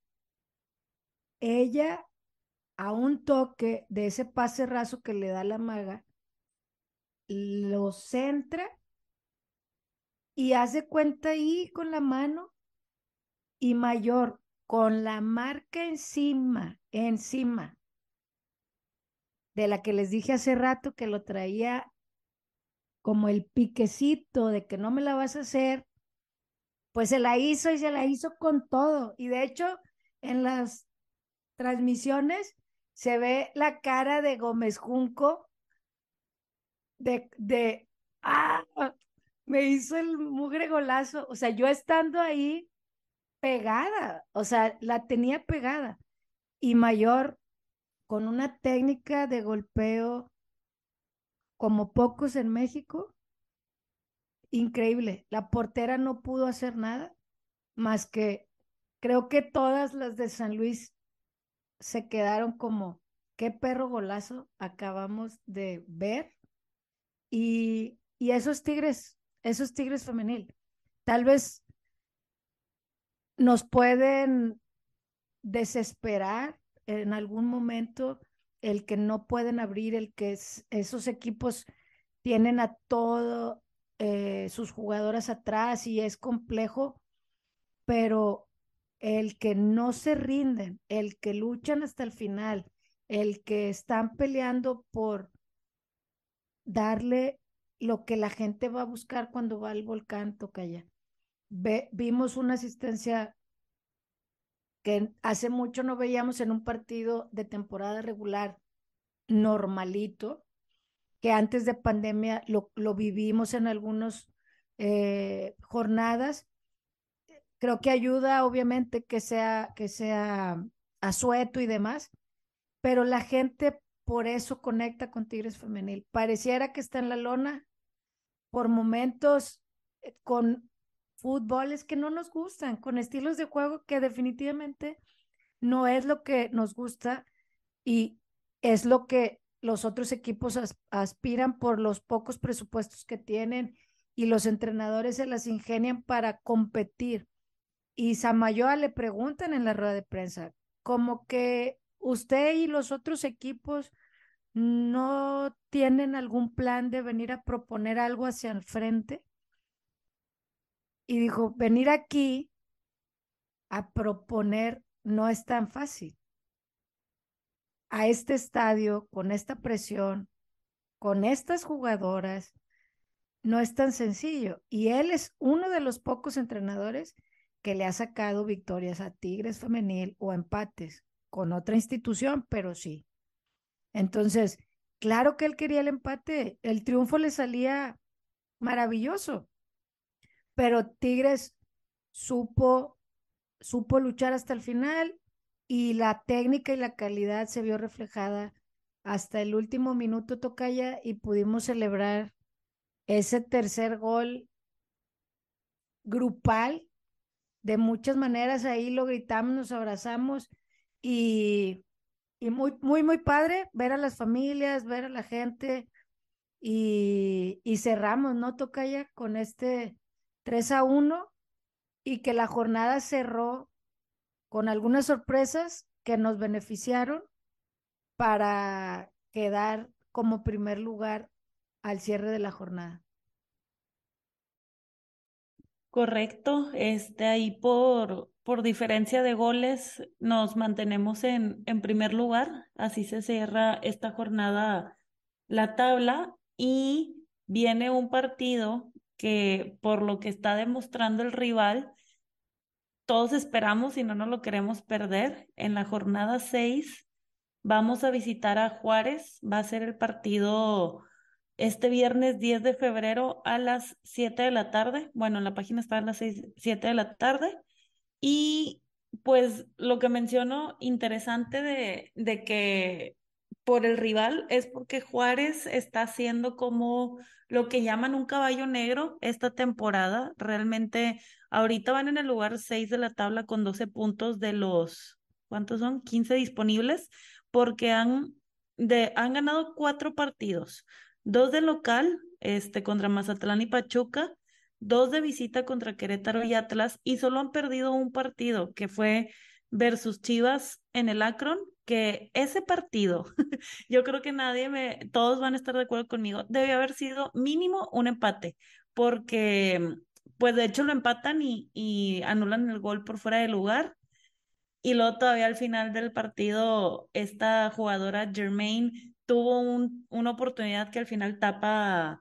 Ella a un toque de ese pase raso que le da la maga, lo centra y hace cuenta ahí con la mano y mayor, con la marca encima, encima, de la que les dije hace rato que lo traía como el piquecito de que no me la vas a hacer, pues se la hizo y se la hizo con todo. Y de hecho, en las transmisiones se ve la cara de Gómez Junco de, de, ah, me hizo el mugre golazo. O sea, yo estando ahí pegada, o sea, la tenía pegada. Y mayor, con una técnica de golpeo como pocos en México, increíble. La portera no pudo hacer nada más que creo que todas las de San Luis se quedaron como, qué perro golazo acabamos de ver. Y, y esos Tigres esos Tigres femenil. Tal vez nos pueden desesperar en algún momento el que no pueden abrir, el que esos equipos tienen a todos eh, sus jugadoras atrás y es complejo, pero el que no se rinden, el que luchan hasta el final, el que están peleando por darle lo que la gente va a buscar cuando va al volcán Tocaya. Ve, vimos una asistencia que hace mucho no veíamos en un partido de temporada regular normalito, que antes de pandemia lo, lo vivimos en algunas eh, jornadas. Creo que ayuda, obviamente, que sea, que sea asueto y demás, pero la gente por eso conecta con Tigres Femenil. Pareciera que está en la lona por momentos eh, con fútboles que no nos gustan, con estilos de juego que definitivamente no es lo que nos gusta y es lo que los otros equipos aspiran por los pocos presupuestos que tienen y los entrenadores se las ingenian para competir. Y Samayoa le preguntan en la rueda de prensa, como que usted y los otros equipos no tienen algún plan de venir a proponer algo hacia el frente. Y dijo, venir aquí a proponer no es tan fácil. A este estadio, con esta presión, con estas jugadoras, no es tan sencillo. Y él es uno de los pocos entrenadores que le ha sacado victorias a Tigres femenil o empates con otra institución, pero sí. Entonces, claro que él quería el empate, el triunfo le salía maravilloso, pero Tigres supo, supo luchar hasta el final y la técnica y la calidad se vio reflejada hasta el último minuto tocaya y pudimos celebrar ese tercer gol grupal de muchas maneras. Ahí lo gritamos, nos abrazamos y, y muy, muy, muy padre ver a las familias, ver a la gente y, y cerramos, ¿no? Toca ya con este 3 a 1 y que la jornada cerró con algunas sorpresas que nos beneficiaron para quedar como primer lugar al cierre de la jornada. Correcto, este ahí por, por diferencia de goles nos mantenemos en, en primer lugar, así se cierra esta jornada la tabla y viene un partido que por lo que está demostrando el rival, todos esperamos y no nos lo queremos perder. En la jornada 6 vamos a visitar a Juárez, va a ser el partido este viernes 10 de febrero a las 7 de la tarde. Bueno, en la página está a las 6, 7 de la tarde. Y pues lo que menciono interesante de, de que por el rival es porque Juárez está haciendo como lo que llaman un caballo negro esta temporada. Realmente ahorita van en el lugar 6 de la tabla con 12 puntos de los, ¿cuántos son? 15 disponibles porque han, de, han ganado cuatro partidos dos de local, este, contra Mazatlán y Pachuca, dos de visita contra Querétaro y Atlas, y solo han perdido un partido, que fue versus Chivas en el Akron, que ese partido, yo creo que nadie me, todos van a estar de acuerdo conmigo, debe haber sido mínimo un empate, porque pues de hecho lo empatan y, y anulan el gol por fuera de lugar. Y luego todavía al final del partido, esta jugadora Germain tuvo un, una oportunidad que al final tapa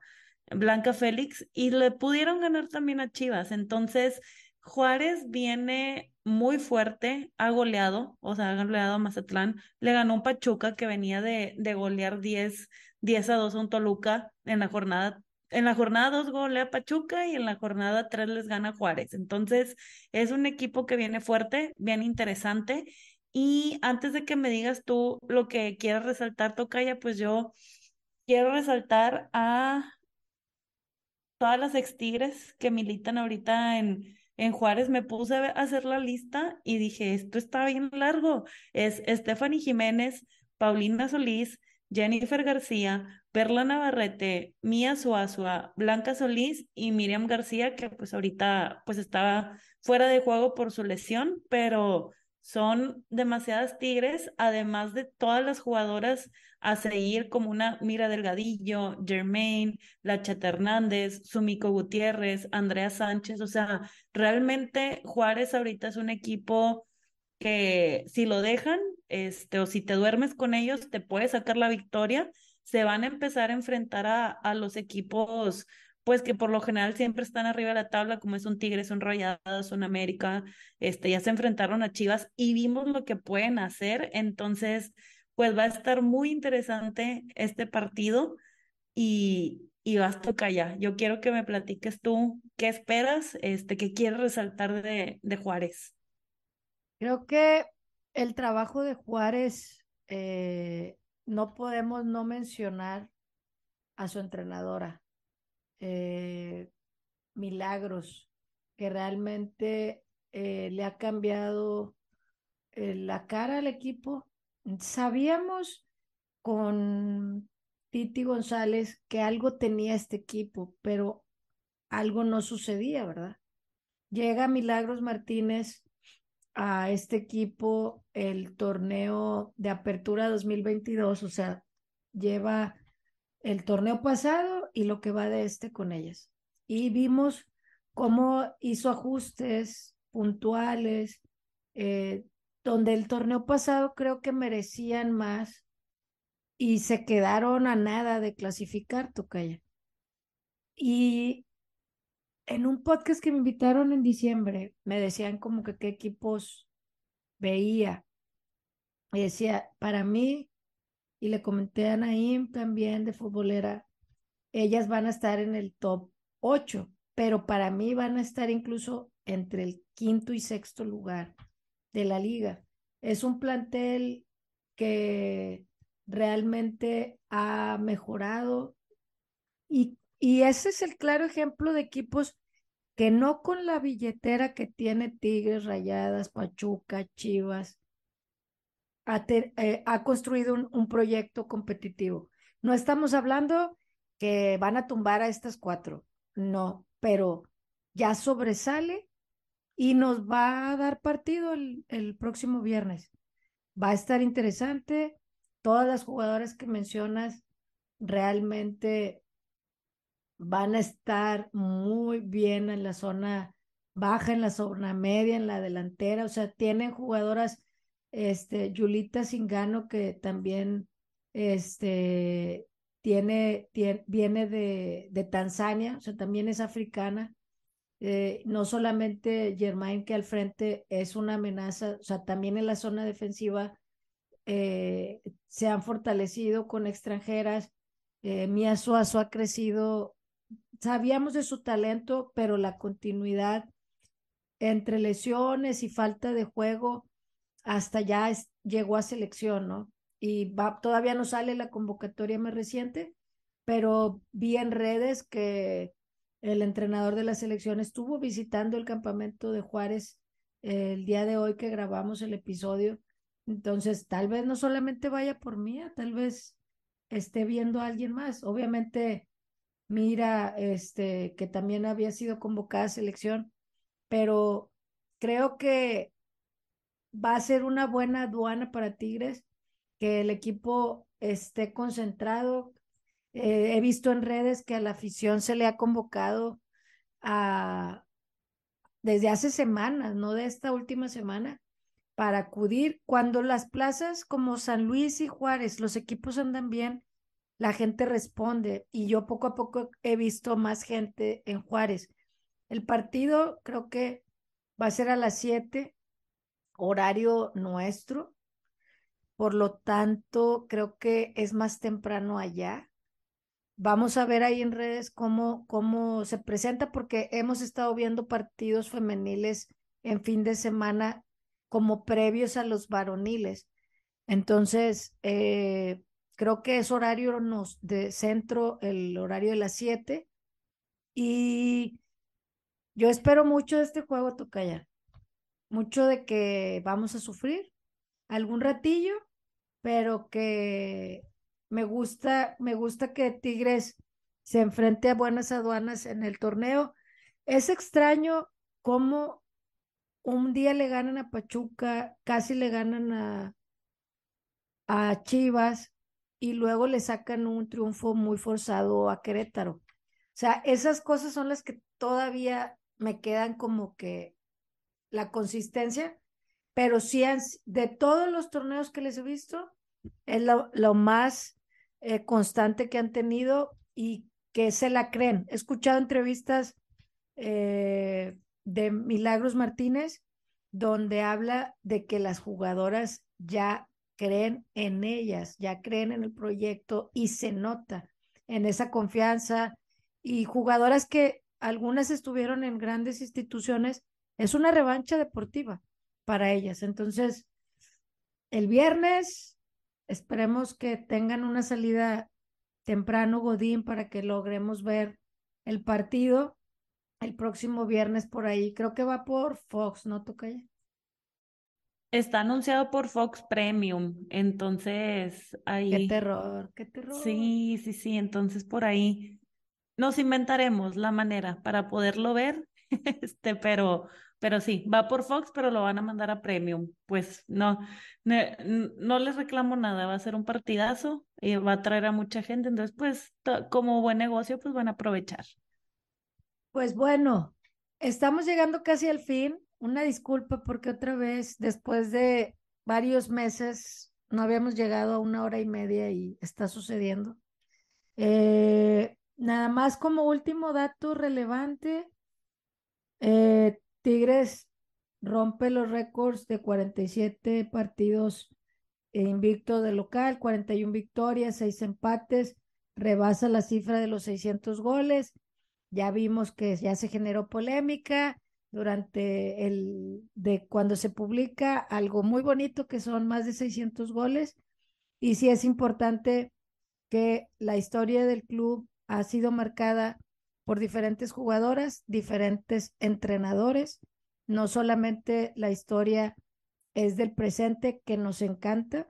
Blanca Félix y le pudieron ganar también a Chivas. Entonces, Juárez viene muy fuerte, ha goleado, o sea, ha goleado a Mazatlán, le ganó un Pachuca que venía de, de golear 10, 10 a 2 a un Toluca en la jornada. En la jornada 2 golea Pachuca y en la jornada 3 les gana Juárez. Entonces, es un equipo que viene fuerte, bien interesante y antes de que me digas tú lo que quieras resaltar, Tocaya, pues yo quiero resaltar a todas las ex tigres que militan ahorita en, en Juárez. Me puse a hacer la lista y dije, esto está bien largo. Es Stephanie Jiménez, Paulina Solís, Jennifer García, Perla Navarrete, Mía Suazua, Blanca Solís y Miriam García, que pues ahorita pues estaba fuera de juego por su lesión, pero son demasiadas tigres, además de todas las jugadoras a seguir como una Mira Delgadillo, Germain, La Hernández, Sumiko Gutiérrez, Andrea Sánchez, o sea, realmente Juárez ahorita es un equipo que si lo dejan, este, o si te duermes con ellos, te puede sacar la victoria, se van a empezar a enfrentar a, a los equipos pues que por lo general siempre están arriba de la tabla, como es un Tigres, un Rayadas, un América, este, ya se enfrentaron a Chivas y vimos lo que pueden hacer, entonces, pues va a estar muy interesante este partido y, y vas toca ya. Yo quiero que me platiques tú qué esperas, este, qué quieres resaltar de, de Juárez. Creo que el trabajo de Juárez eh, no podemos no mencionar a su entrenadora, eh, Milagros, que realmente eh, le ha cambiado eh, la cara al equipo. Sabíamos con Titi González que algo tenía este equipo, pero algo no sucedía, ¿verdad? Llega Milagros Martínez a este equipo el torneo de apertura 2022, o sea, lleva el torneo pasado y lo que va de este con ellas. Y vimos cómo hizo ajustes puntuales, eh, donde el torneo pasado creo que merecían más y se quedaron a nada de clasificar, Tocaya. Y en un podcast que me invitaron en diciembre, me decían como que qué equipos veía. Y decía, para mí, y le comenté a Naim también de futbolera, ellas van a estar en el top 8, pero para mí van a estar incluso entre el quinto y sexto lugar de la liga. Es un plantel que realmente ha mejorado y, y ese es el claro ejemplo de equipos que no con la billetera que tiene Tigres, Rayadas, Pachuca, Chivas, ha, eh, ha construido un, un, proyecto competitivo. No estamos hablando que van a tumbar a estas cuatro, no, pero ya sobresale y nos va a dar partido el, el próximo viernes. Va a estar interesante. Todas las jugadoras que mencionas realmente van a estar muy bien en la zona baja, en la zona media, en la delantera. O sea, tienen jugadoras, este, Yulita Singano, que también este, tiene, tiene viene de, de, Tanzania, o sea, también es africana. Eh, no solamente Germain que al frente es una amenaza, o sea, también en la zona defensiva eh, se han fortalecido con extranjeras. Eh, Mia Suazo ha crecido sabíamos de su talento, pero la continuidad entre lesiones y falta de juego hasta ya llegó a selección, ¿no? Y todavía no sale la convocatoria más reciente, pero vi en redes que el entrenador de la selección estuvo visitando el campamento de Juárez eh, el día de hoy que grabamos el episodio. Entonces, tal vez no solamente vaya por mí, tal vez esté viendo a alguien más. Obviamente, Mira, este, que también había sido convocada a selección, pero creo que va a ser una buena aduana para Tigres, que el equipo esté concentrado. Eh, he visto en redes que a la afición se le ha convocado a, desde hace semanas, no de esta última semana, para acudir cuando las plazas como San Luis y Juárez, los equipos andan bien, la gente responde y yo poco a poco he visto más gente en Juárez. El partido creo que va a ser a las 7, horario nuestro. Por lo tanto, creo que es más temprano allá. Vamos a ver ahí en redes cómo, cómo se presenta, porque hemos estado viendo partidos femeniles en fin de semana como previos a los varoniles. Entonces, eh, creo que es horario nos, de centro, el horario de las 7. Y yo espero mucho de este juego, Tocaya. Mucho de que vamos a sufrir algún ratillo, pero que me gusta, me gusta que Tigres se enfrente a buenas aduanas en el torneo. Es extraño cómo un día le ganan a Pachuca, casi le ganan a, a Chivas, y luego le sacan un triunfo muy forzado a Querétaro. O sea, esas cosas son las que todavía me quedan como que la consistencia, pero sí de todos los torneos que les he visto, es lo, más eh, constante que han tenido y que se la creen. He escuchado entrevistas eh, de Milagros Martínez donde habla de que las jugadoras ya creen en ellas, ya creen en el proyecto y se nota en esa confianza. Y jugadoras que algunas estuvieron en grandes instituciones, es una revancha deportiva para ellas. Entonces, el viernes esperemos que tengan una salida temprano, Godín, para que logremos ver el partido el próximo viernes por ahí. Creo que va por Fox, ¿no, Tocaya? Está anunciado por Fox Premium, entonces ahí. Qué terror, qué terror. Sí, sí, sí, entonces por ahí nos inventaremos la manera para poderlo ver, este, pero, pero sí, va por Fox, pero lo van a mandar a Premium. Pues no, no, les reclamo nada, va a ser un partidazo y va a traer a mucha gente, entonces pues como buen negocio pues van a aprovechar. Pues bueno, estamos llegando casi al fin. Una disculpa porque otra vez, después de varios meses, no habíamos llegado a una hora y media y está sucediendo. Eh, nada más como último dato relevante, eh, Tigres rompe los récords de 47 partidos invictos de local, 41 victorias, 6 empates, rebasa la cifra de los 600 goles. Ya vimos que ya se generó polémica durante el de cuando se publica algo muy bonito que son más de 600 goles y sí es importante que la historia del club ha sido marcada por diferentes jugadoras, diferentes entrenadores. No solamente la historia es del presente que nos encanta,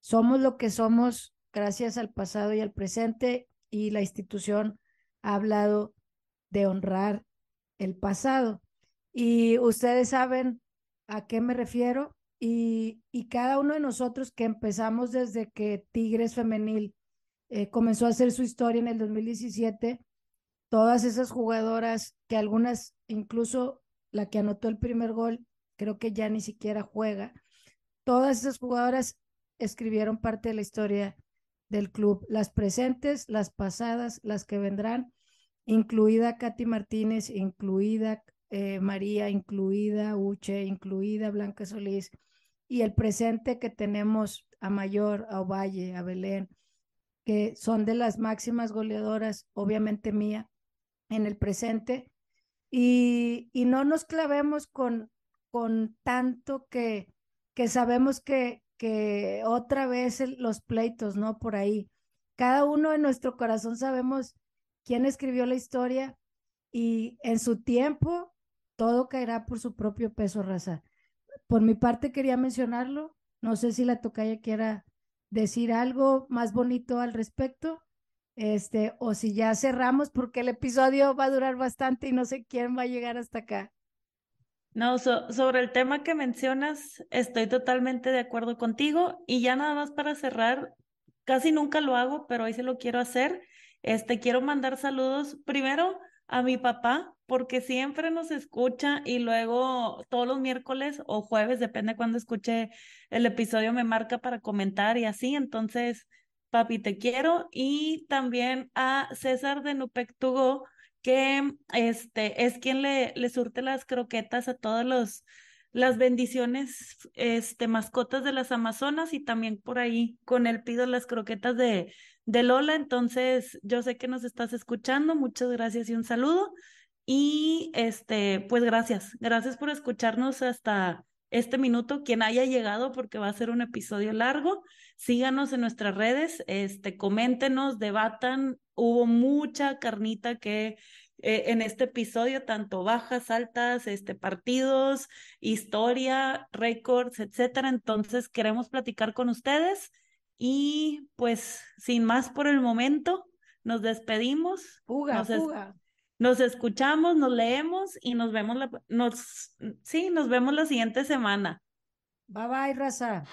somos lo que somos gracias al pasado y al presente y la institución ha hablado de honrar el pasado. Y ustedes saben a qué me refiero y, y cada uno de nosotros que empezamos desde que Tigres Femenil eh, comenzó a hacer su historia en el 2017, todas esas jugadoras que algunas, incluso la que anotó el primer gol, creo que ya ni siquiera juega, todas esas jugadoras escribieron parte de la historia del club, las presentes, las pasadas, las que vendrán, incluida Katy Martínez, incluida eh, María, incluida Uche, incluida Blanca Solís, y el presente que tenemos a Mayor, a Ovalle, a Belén, que son de las máximas goleadoras, obviamente mía, en el presente, y, y no nos clavemos con, con tanto que, que sabemos que, que otra vez los pleitos, ¿no? Por ahí. Cada uno en nuestro corazón sabemos quién escribió la historia y en su tiempo todo caerá por su propio peso, raza. Por mi parte quería mencionarlo. No sé si la tocaya quiera decir algo más bonito al respecto, este, o si ya cerramos, porque el episodio va a durar bastante y no sé quién va a llegar hasta acá. No, sobre el tema que mencionas, estoy totalmente de acuerdo contigo y ya nada más para cerrar, casi nunca lo hago, pero hoy se lo quiero hacer. Este, quiero mandar saludos primero a mi papá, porque siempre nos escucha y luego todos los miércoles o jueves, depende cuando escuche el episodio, me marca para comentar y así. Entonces, papi, te quiero. Y también a César de Nupectugo, que este, es quien le, le surte las croquetas a todos los las bendiciones, este, mascotas de las Amazonas y también por ahí con él pido las croquetas de, de Lola. Entonces, yo sé que nos estás escuchando. Muchas gracias y un saludo. Y este, pues gracias, gracias por escucharnos hasta este minuto, quien haya llegado, porque va a ser un episodio largo. Síganos en nuestras redes, este, coméntenos, debatan. Hubo mucha carnita que eh, en este episodio, tanto bajas, altas, este, partidos, historia, récords, etcétera. Entonces, queremos platicar con ustedes. Y pues, sin más por el momento, nos despedimos. Fuga, nos, nos escuchamos, nos leemos y nos vemos la, nos, sí, nos vemos la siguiente semana. Bye bye, raza.